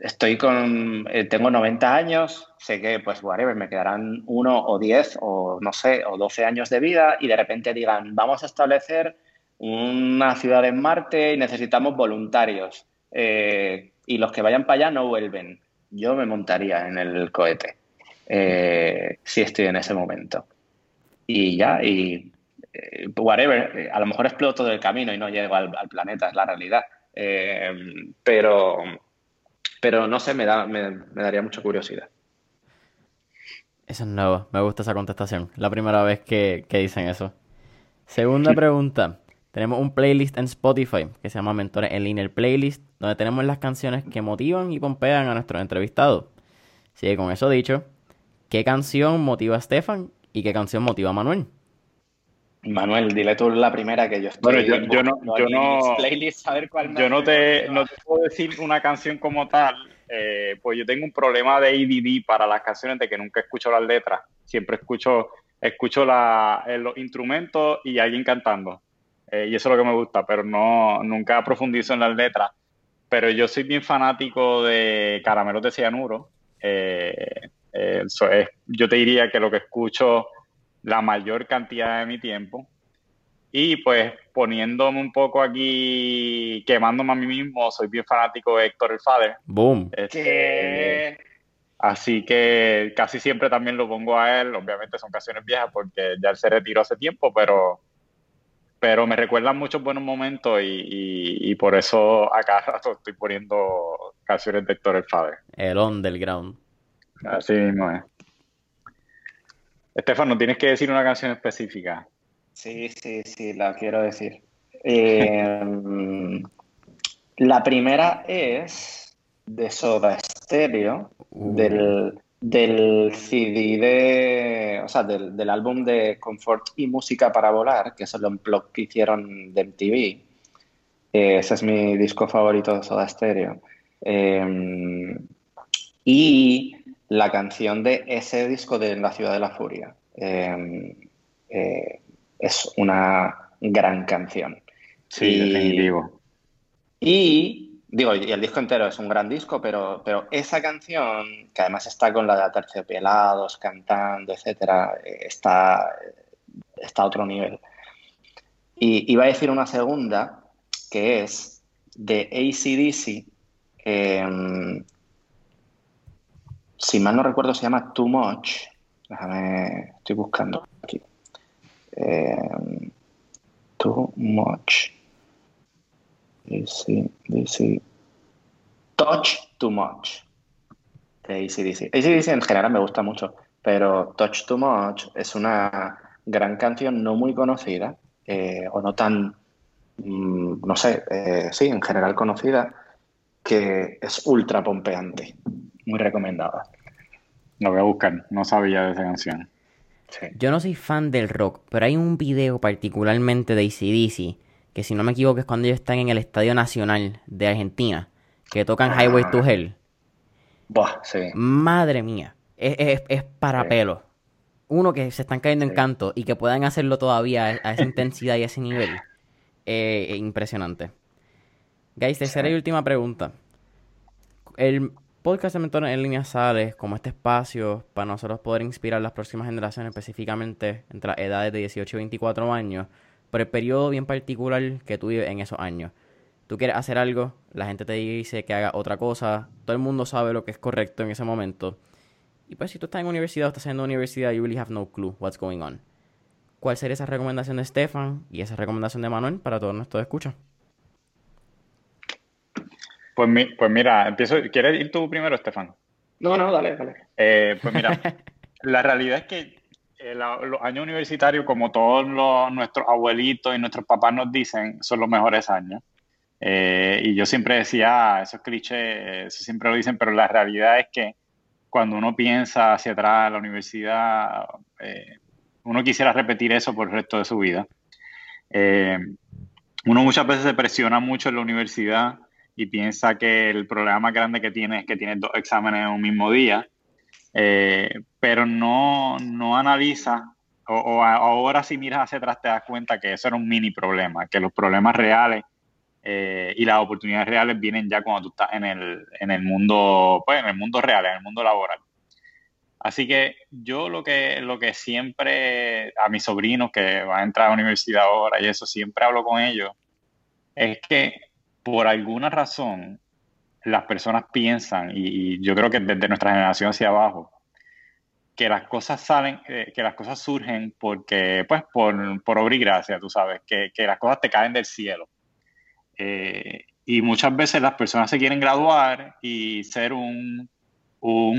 estoy con, eh, tengo 90 años, sé que pues whatever, me quedarán uno o 10 o no sé, o 12 años de vida y de repente digan, vamos a establecer una ciudad en Marte y necesitamos voluntarios eh, y los que vayan para allá no vuelven. Yo me montaría en el cohete eh, si estoy en ese momento. Y ya, y whatever, a lo mejor exploto del camino y no llego al, al planeta, es la realidad. pero pero no sé, me, da, me, daría mucha curiosidad. Eso es nuevo, me gusta esa contestación. La primera vez que, dicen eso. Segunda pregunta. Tenemos un playlist en Spotify que se llama Mentores en Línea, el playlist, donde tenemos las canciones que motivan y pompean a nuestros entrevistados. Sigue con eso dicho, ¿qué canción motiva a Stefan y qué canción motiva a Manuel? Manuel, dile tú la primera que yo estoy. Bueno, yo, yo no, yo no, yo no te, no te puedo decir una canción como tal, eh, pues yo tengo un problema de ADD para las canciones de que nunca escucho las letras. Siempre escucho, escucho la, eh, los instrumentos y alguien cantando. Eh, y eso es lo que me gusta, pero no, nunca profundizo en las letras. Pero yo soy bien fanático de Caramelos de Cianuro. yo te diría que lo que escucho la mayor cantidad de mi tiempo. Y pues poniéndome un poco aquí, quemándome a mí mismo, soy bien fanático de Héctor el Father. Boom. Este, así que casi siempre también lo pongo a él. Obviamente son canciones viejas porque ya él se retiró hace tiempo, pero, pero me recuerdan muchos buenos momentos y, por eso acá rato estoy poniendo canciones de Héctor el Father. El underground. Así mismo es. Estefano, tienes que decir una canción específica. Sí, sí, sí, la quiero decir. Em, la primera es de Soda Stereo, uh. del, del, CD de, o sea, del, álbum de Comfort y Música para Volar, que es el unplug que hicieron de MTV. ese es mi disco favorito de Soda Stereo. Em, y la canción de ese disco de La Ciudad de la Furia. Em, eh, es una gran canción. Sí, definitivo. Y digo, y el disco entero es un gran disco, pero, pero esa canción, que además está con la de Terciopelados, cantando, etcétera, está, está a otro nivel. Y iba a decir una segunda, que es de ACDC. Si mal no recuerdo, se llama Too Much. Déjame, estoy buscando aquí. Em, too much. DC, DC. Touch too much. De ACDC. ACDC en general me gusta mucho, pero Touch too much es una gran canción no muy conocida, eh, o no tan, mm, no sé, eh, sí, en general conocida, que es ultra pompeante. Muy recomendada. Lo voy a buscar, no sabía de esa canción. Yo no soy fan del rock, pero hay un video particularmente de ACDC, que si no me equivoco es cuando ellos están en el Estadio Nacional de Argentina, que tocan Highway to Hell. Madre mía, es, para pelo. Uno que se están cayendo en canto y que puedan hacerlo todavía a esa intensidad y a ese nivel. Eh, impresionante. Guys, tercera y última pregunta. El podcast de Mentores en Línea sale como este espacio para nosotros poder inspirar a las próximas generaciones, específicamente entre las edades de 18 y 24 años, por el periodo bien particular que tú vives en esos años. Tú quieres hacer algo, la gente te dice que haga otra cosa, todo el mundo sabe lo que es correcto en ese momento. Y pues si tú estás en universidad o estás en universidad, you really have no clue what's going on. ¿Cuál sería esa recomendación de Stefan y esa recomendación de Manuel para todos nuestros escuchas? Pues, pues mira, empiezo. ¿Quieres ir tú primero, Estefan? No, no, dale, dale. Eh, pues mira, la realidad es que eh, los años universitarios, como todos nuestros abuelitos y nuestros papás nos dicen, son los mejores años. Eh, y yo siempre decía, ah, esos clichés, eso siempre lo dicen, pero la realidad es que cuando uno piensa hacia atrás la universidad, uno quisiera repetir eso por el resto de su vida. uno muchas veces se presiona mucho en la universidad y piensa que el problema más grande que tiene es que tiene dos exámenes en un mismo día, eh, pero no, no analiza, o, ahora si miras hacia atrás te das cuenta que eso era un mini problema, que los problemas reales eh, y las oportunidades reales vienen ya cuando tú estás en el, en el mundo, pues en el mundo real, en el mundo laboral. Así que yo lo que, lo que siempre a mis sobrinos que van a entrar a la universidad ahora y eso, siempre hablo con ellos, es que por alguna razón las personas piensan, y, yo creo que desde nuestra generación hacia abajo, que las cosas salen, eh, que las cosas surgen porque, pues, por, por obra y gracia, tú sabes, que, las cosas te caen del cielo. Eh, y muchas veces las personas se quieren graduar y ser un,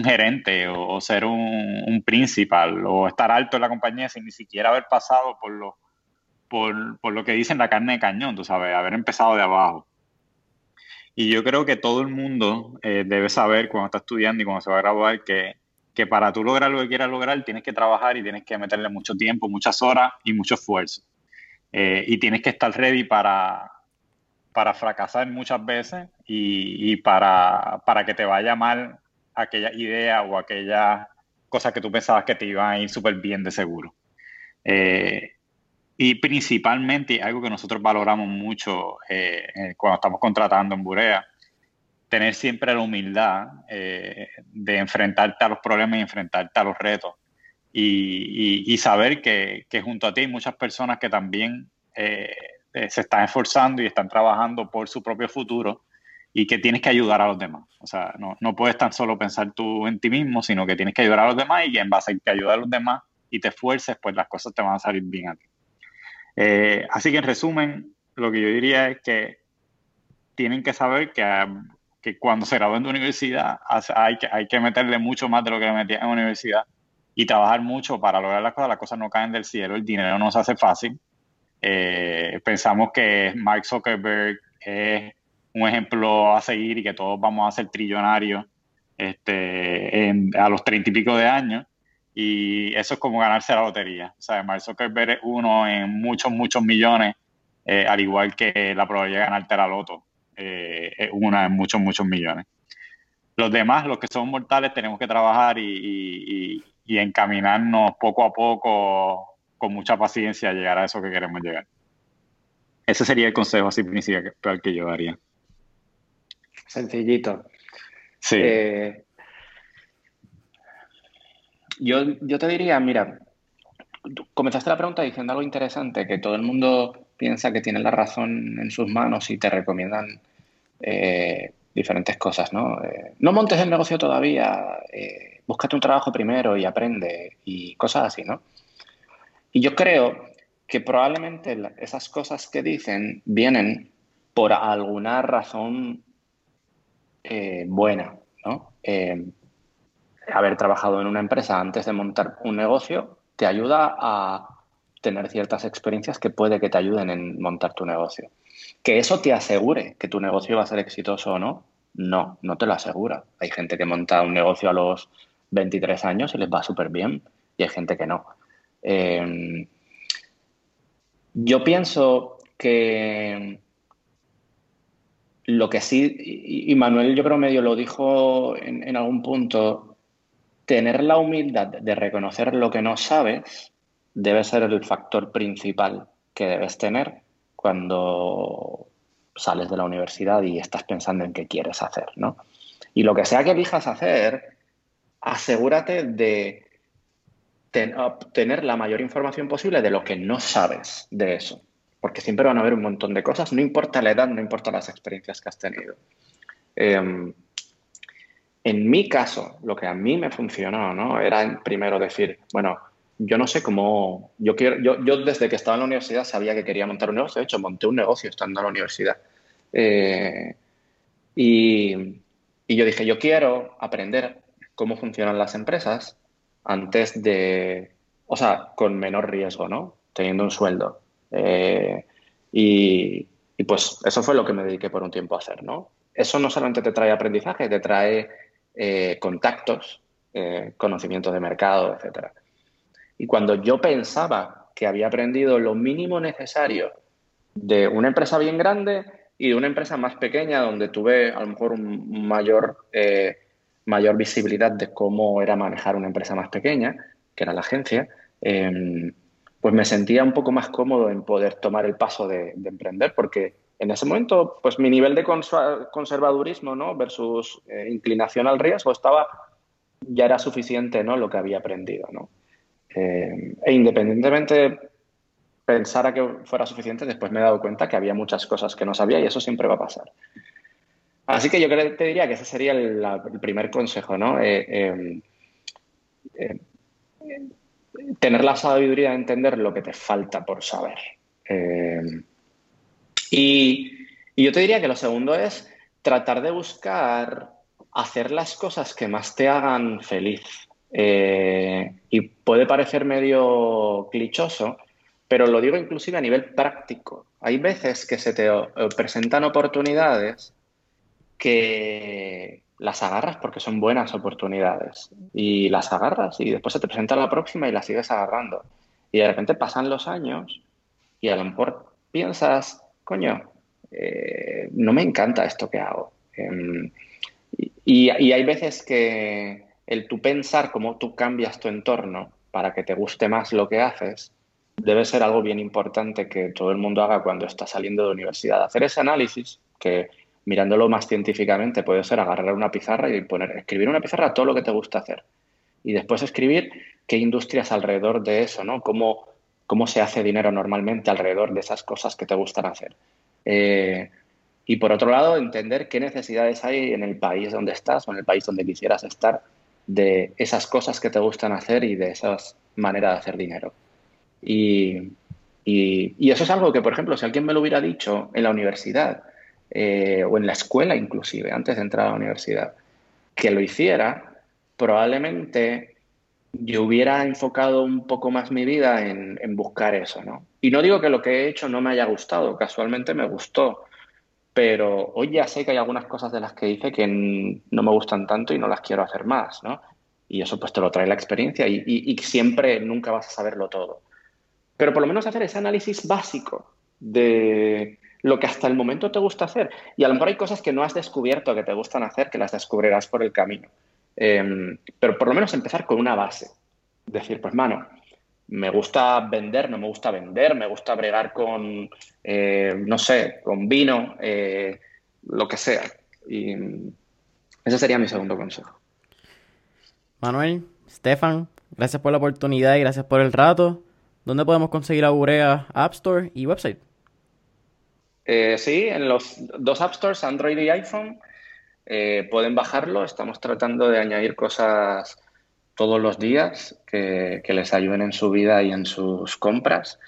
gerente o, ser un, un, principal o estar alto en la compañía sin ni siquiera haber pasado por lo, por, por lo que dicen la carne de cañón, tú sabes, haber empezado de abajo. Y yo creo que todo el mundo eh, debe saber cuando está estudiando y cuando se va a graduar que, que para tú lograr lo que quieras lograr tienes que trabajar y tienes que meterle mucho tiempo, muchas horas y mucho esfuerzo. Eh, y tienes que estar ready para, para fracasar muchas veces y, para, para, que te vaya mal aquella idea o aquella cosa que tú pensabas que te iba a ir súper bien de seguro. Eh, y principalmente, algo que nosotros valoramos mucho eh, eh, cuando estamos contratando en Burea, tener siempre la humildad eh, de enfrentarte a los problemas y enfrentarte a los retos. Y, saber que, junto a ti hay muchas personas que también se están esforzando y están trabajando por su propio futuro y que tienes que ayudar a los demás. O sea, no, no puedes tan solo pensar tú en ti mismo, sino que tienes que ayudar a los demás y en base a que ayudar a los demás y te esfuerces, pues las cosas te van a salir bien a ti. Eh, así que en resumen, lo que yo diría es que tienen que saber que, que cuando se gradúen de universidad hay que, hay que meterle mucho más de lo que le metían en universidad y trabajar mucho para lograr las cosas. Las cosas no caen del cielo, el dinero no se hace fácil Eh, pensamos que Mark Zuckerberg es un ejemplo a seguir y que todos vamos a ser trillonarios este, a los treinta y pico de años. Y eso es como ganarse la lotería. O sea, Mark Zuckerberg es uno en muchos, muchos millones, eh, al igual que la probabilidad de ganarte la loto eh, es una en muchos, muchos millones. Los demás, los que son mortales, tenemos que trabajar y, y encaminarnos poco a poco, con mucha paciencia, a llegar a eso que queremos llegar. Ese sería el consejo así principal que yo daría. Sencillito. Sí. Eh, yo, yo te diría, mira, comenzaste la pregunta diciendo algo interesante, que todo el mundo piensa que tiene la razón en sus manos y te recomiendan eh, diferentes cosas, ¿no? Eh, no montes el negocio todavía, búscate un trabajo primero y aprende y cosas así, ¿no? Y yo creo que probablemente esas cosas que dicen vienen por alguna razón eh, buena, ¿no? Haber trabajado en una empresa antes de montar un negocio te ayuda a tener ciertas experiencias que puede que te ayuden en montar tu negocio. Que eso te asegure que tu negocio va a ser exitoso o no, no, no te lo asegura. Hay gente que monta un negocio a los 23 años y les va súper bien y hay gente que no. Eh, yo pienso que lo que sí, y Manuel yo creo medio lo dijo en, algún punto, tener la humildad de reconocer lo que no sabes debe ser el factor principal que debes tener cuando sales de la universidad y estás pensando en qué quieres hacer, ¿no? Y lo que sea que elijas hacer, asegúrate de obtener la mayor información posible de lo que no sabes de eso porque siempre van a haber un montón de cosas, no importa la edad, no importa las experiencias que has tenido. Em, en mi caso, lo que a mí me funcionó, ¿no? Era primero decir, bueno, yo no sé cómo, yo quiero, yo, desde que estaba en la universidad sabía que quería montar un negocio, de hecho monté un negocio estando en la universidad. Eh, y, y yo dije, yo quiero aprender cómo funcionan las empresas antes de, o sea, con menor riesgo, ¿no? Teniendo un sueldo. Eh, y, pues eso fue lo que me dediqué por un tiempo a hacer, ¿no? Eso no solamente te trae aprendizaje, te trae eh, contactos, eh, conocimiento de mercado, etc. Y cuando yo pensaba que había aprendido lo mínimo necesario de una empresa bien grande y de una empresa más pequeña donde tuve a lo mejor un mayor, mayor visibilidad de cómo era manejar una empresa más pequeña, que era la agencia, em, pues me sentía un poco más cómodo en poder tomar el paso de, emprender, porque en ese momento, pues mi nivel de conservadurismo, ¿no? Versus eh, inclinación al riesgo estaba, ya era suficiente, ¿no? Lo que había aprendido. Eh, e independientemente pensara que fuera suficiente, después me he dado cuenta que había muchas cosas que no sabía y eso siempre va a pasar. Así que yo te diría que ese sería el, primer consejo, ¿no? Eh, tener la sabiduría de entender lo que te falta por saber. Y, yo te diría que lo segundo es tratar de buscar hacer las cosas que más te hagan feliz. Eh, y puede parecer medio clichoso, pero lo digo inclusive a nivel práctico. Hay veces que se te presentan oportunidades que, las agarras porque son buenas oportunidades. Y las agarras y después se te presenta la próxima y la sigues agarrando. Y de repente pasan los años y a lo mejor piensas, coño, eh, no me encanta esto que hago. Em, y, hay veces que el tú pensar cómo tú cambias tu entorno para que te guste más lo que haces, debe ser algo bien importante que todo el mundo haga cuando está saliendo de universidad. Hacer ese análisis que mirándolo más científicamente, puede ser agarrar una pizarra y poner, escribir una pizarra todo lo que te gusta hacer. Y después escribir qué industrias alrededor de eso, ¿no? Cómo, cómo se hace dinero normalmente alrededor de esas cosas que te gustan hacer. Eh, y por otro lado, entender qué necesidades hay en el país donde estás o en el país donde quisieras estar de esas cosas que te gustan hacer y de esas maneras de hacer dinero. Y, eso es algo que, por ejemplo, si alguien me lo hubiera dicho en la universidad, eh, o en la escuela inclusive, antes de entrar a la universidad, que lo hiciera, probablemente yo hubiera enfocado un poco más mi vida en, buscar eso, ¿no? Y no digo que lo que he hecho no me haya gustado, casualmente me gustó, pero hoy ya sé que hay algunas cosas de las que hice que no me gustan tanto y no las quiero hacer más, ¿no? Y eso pues te lo trae la experiencia y, y siempre nunca vas a saberlo todo. Pero por lo menos hacer ese análisis básico de lo que hasta el momento te gusta hacer. Y a lo mejor hay cosas que no has descubierto que te gustan hacer, que las descubrirás por el camino. Em, pero por lo menos empezar con una base. Decir, pues mano, me gusta vender, no me gusta vender, me gusta bregar con, eh, no sé, con vino, eh, lo que sea. Y ese sería mi segundo consejo. Manuel, Stefan, gracias por la oportunidad y gracias por el rato. ¿Dónde podemos conseguir a Urea App Store y website? Eh, sí, en los dos App Stores, Android y iPhone. Eh, pueden bajarlo. Estamos tratando de añadir cosas todos los días que, les ayuden en su vida y en sus compras.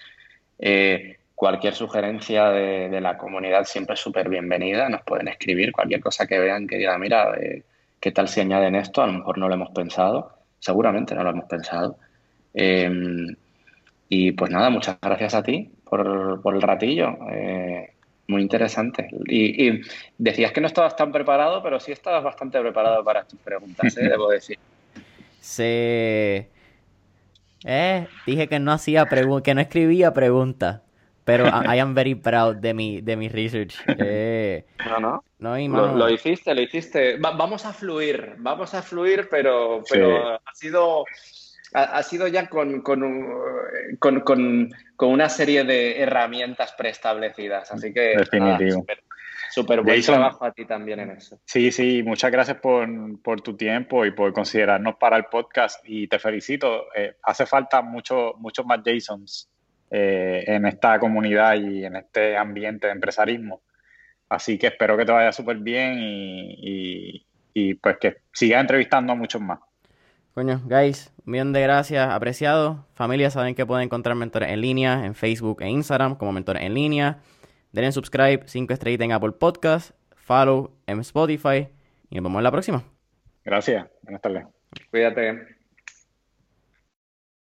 Eh, cualquier sugerencia de, la comunidad siempre es súper bienvenida. Nos pueden escribir cualquier cosa que vean que diga, mira, eh, ¿qué tal si añaden esto? A lo mejor no lo hemos pensado. Seguramente no lo hemos pensado. y pues nada, muchas gracias a ti por, por el ratillo. Muy interesante. Y, decías que no estabas tan preparado, pero sí estabas bastante preparado para tus preguntas, ¿eh? debo decir. Se... Eh, dije que no hacía preguntas, que no escribía preguntas, pero I, am very proud de mi, de mi research. Eh, no, no. lo, hiciste, lo hiciste. vamos a fluir, vamos a fluir, pero, pero ha sido ha, sido ya con, con, una serie de herramientas preestablecidas. Así que. Definitivo. Súper buen trabajo a ti también en eso. Sí, sí, muchas gracias por, tu tiempo y por considerarnos para el podcast y te felicito. Eh, hace falta mucho, muchos más Jasons eh, en esta comunidad y en este ambiente de empresarismo. Así que espero que te vaya súper bien y, y, pues que sigas entrevistando a muchos más. Coño, guys, un millón de gracias, apreciado. Familia, saben que pueden encontrar mentores en línea en Facebook e Instagram como mentores en línea. Denle subscribe, 5 estrellitas en Apple Podcast, follow en Spotify y nos vemos en la próxima. Gracias, buenas tardes. Cuídate.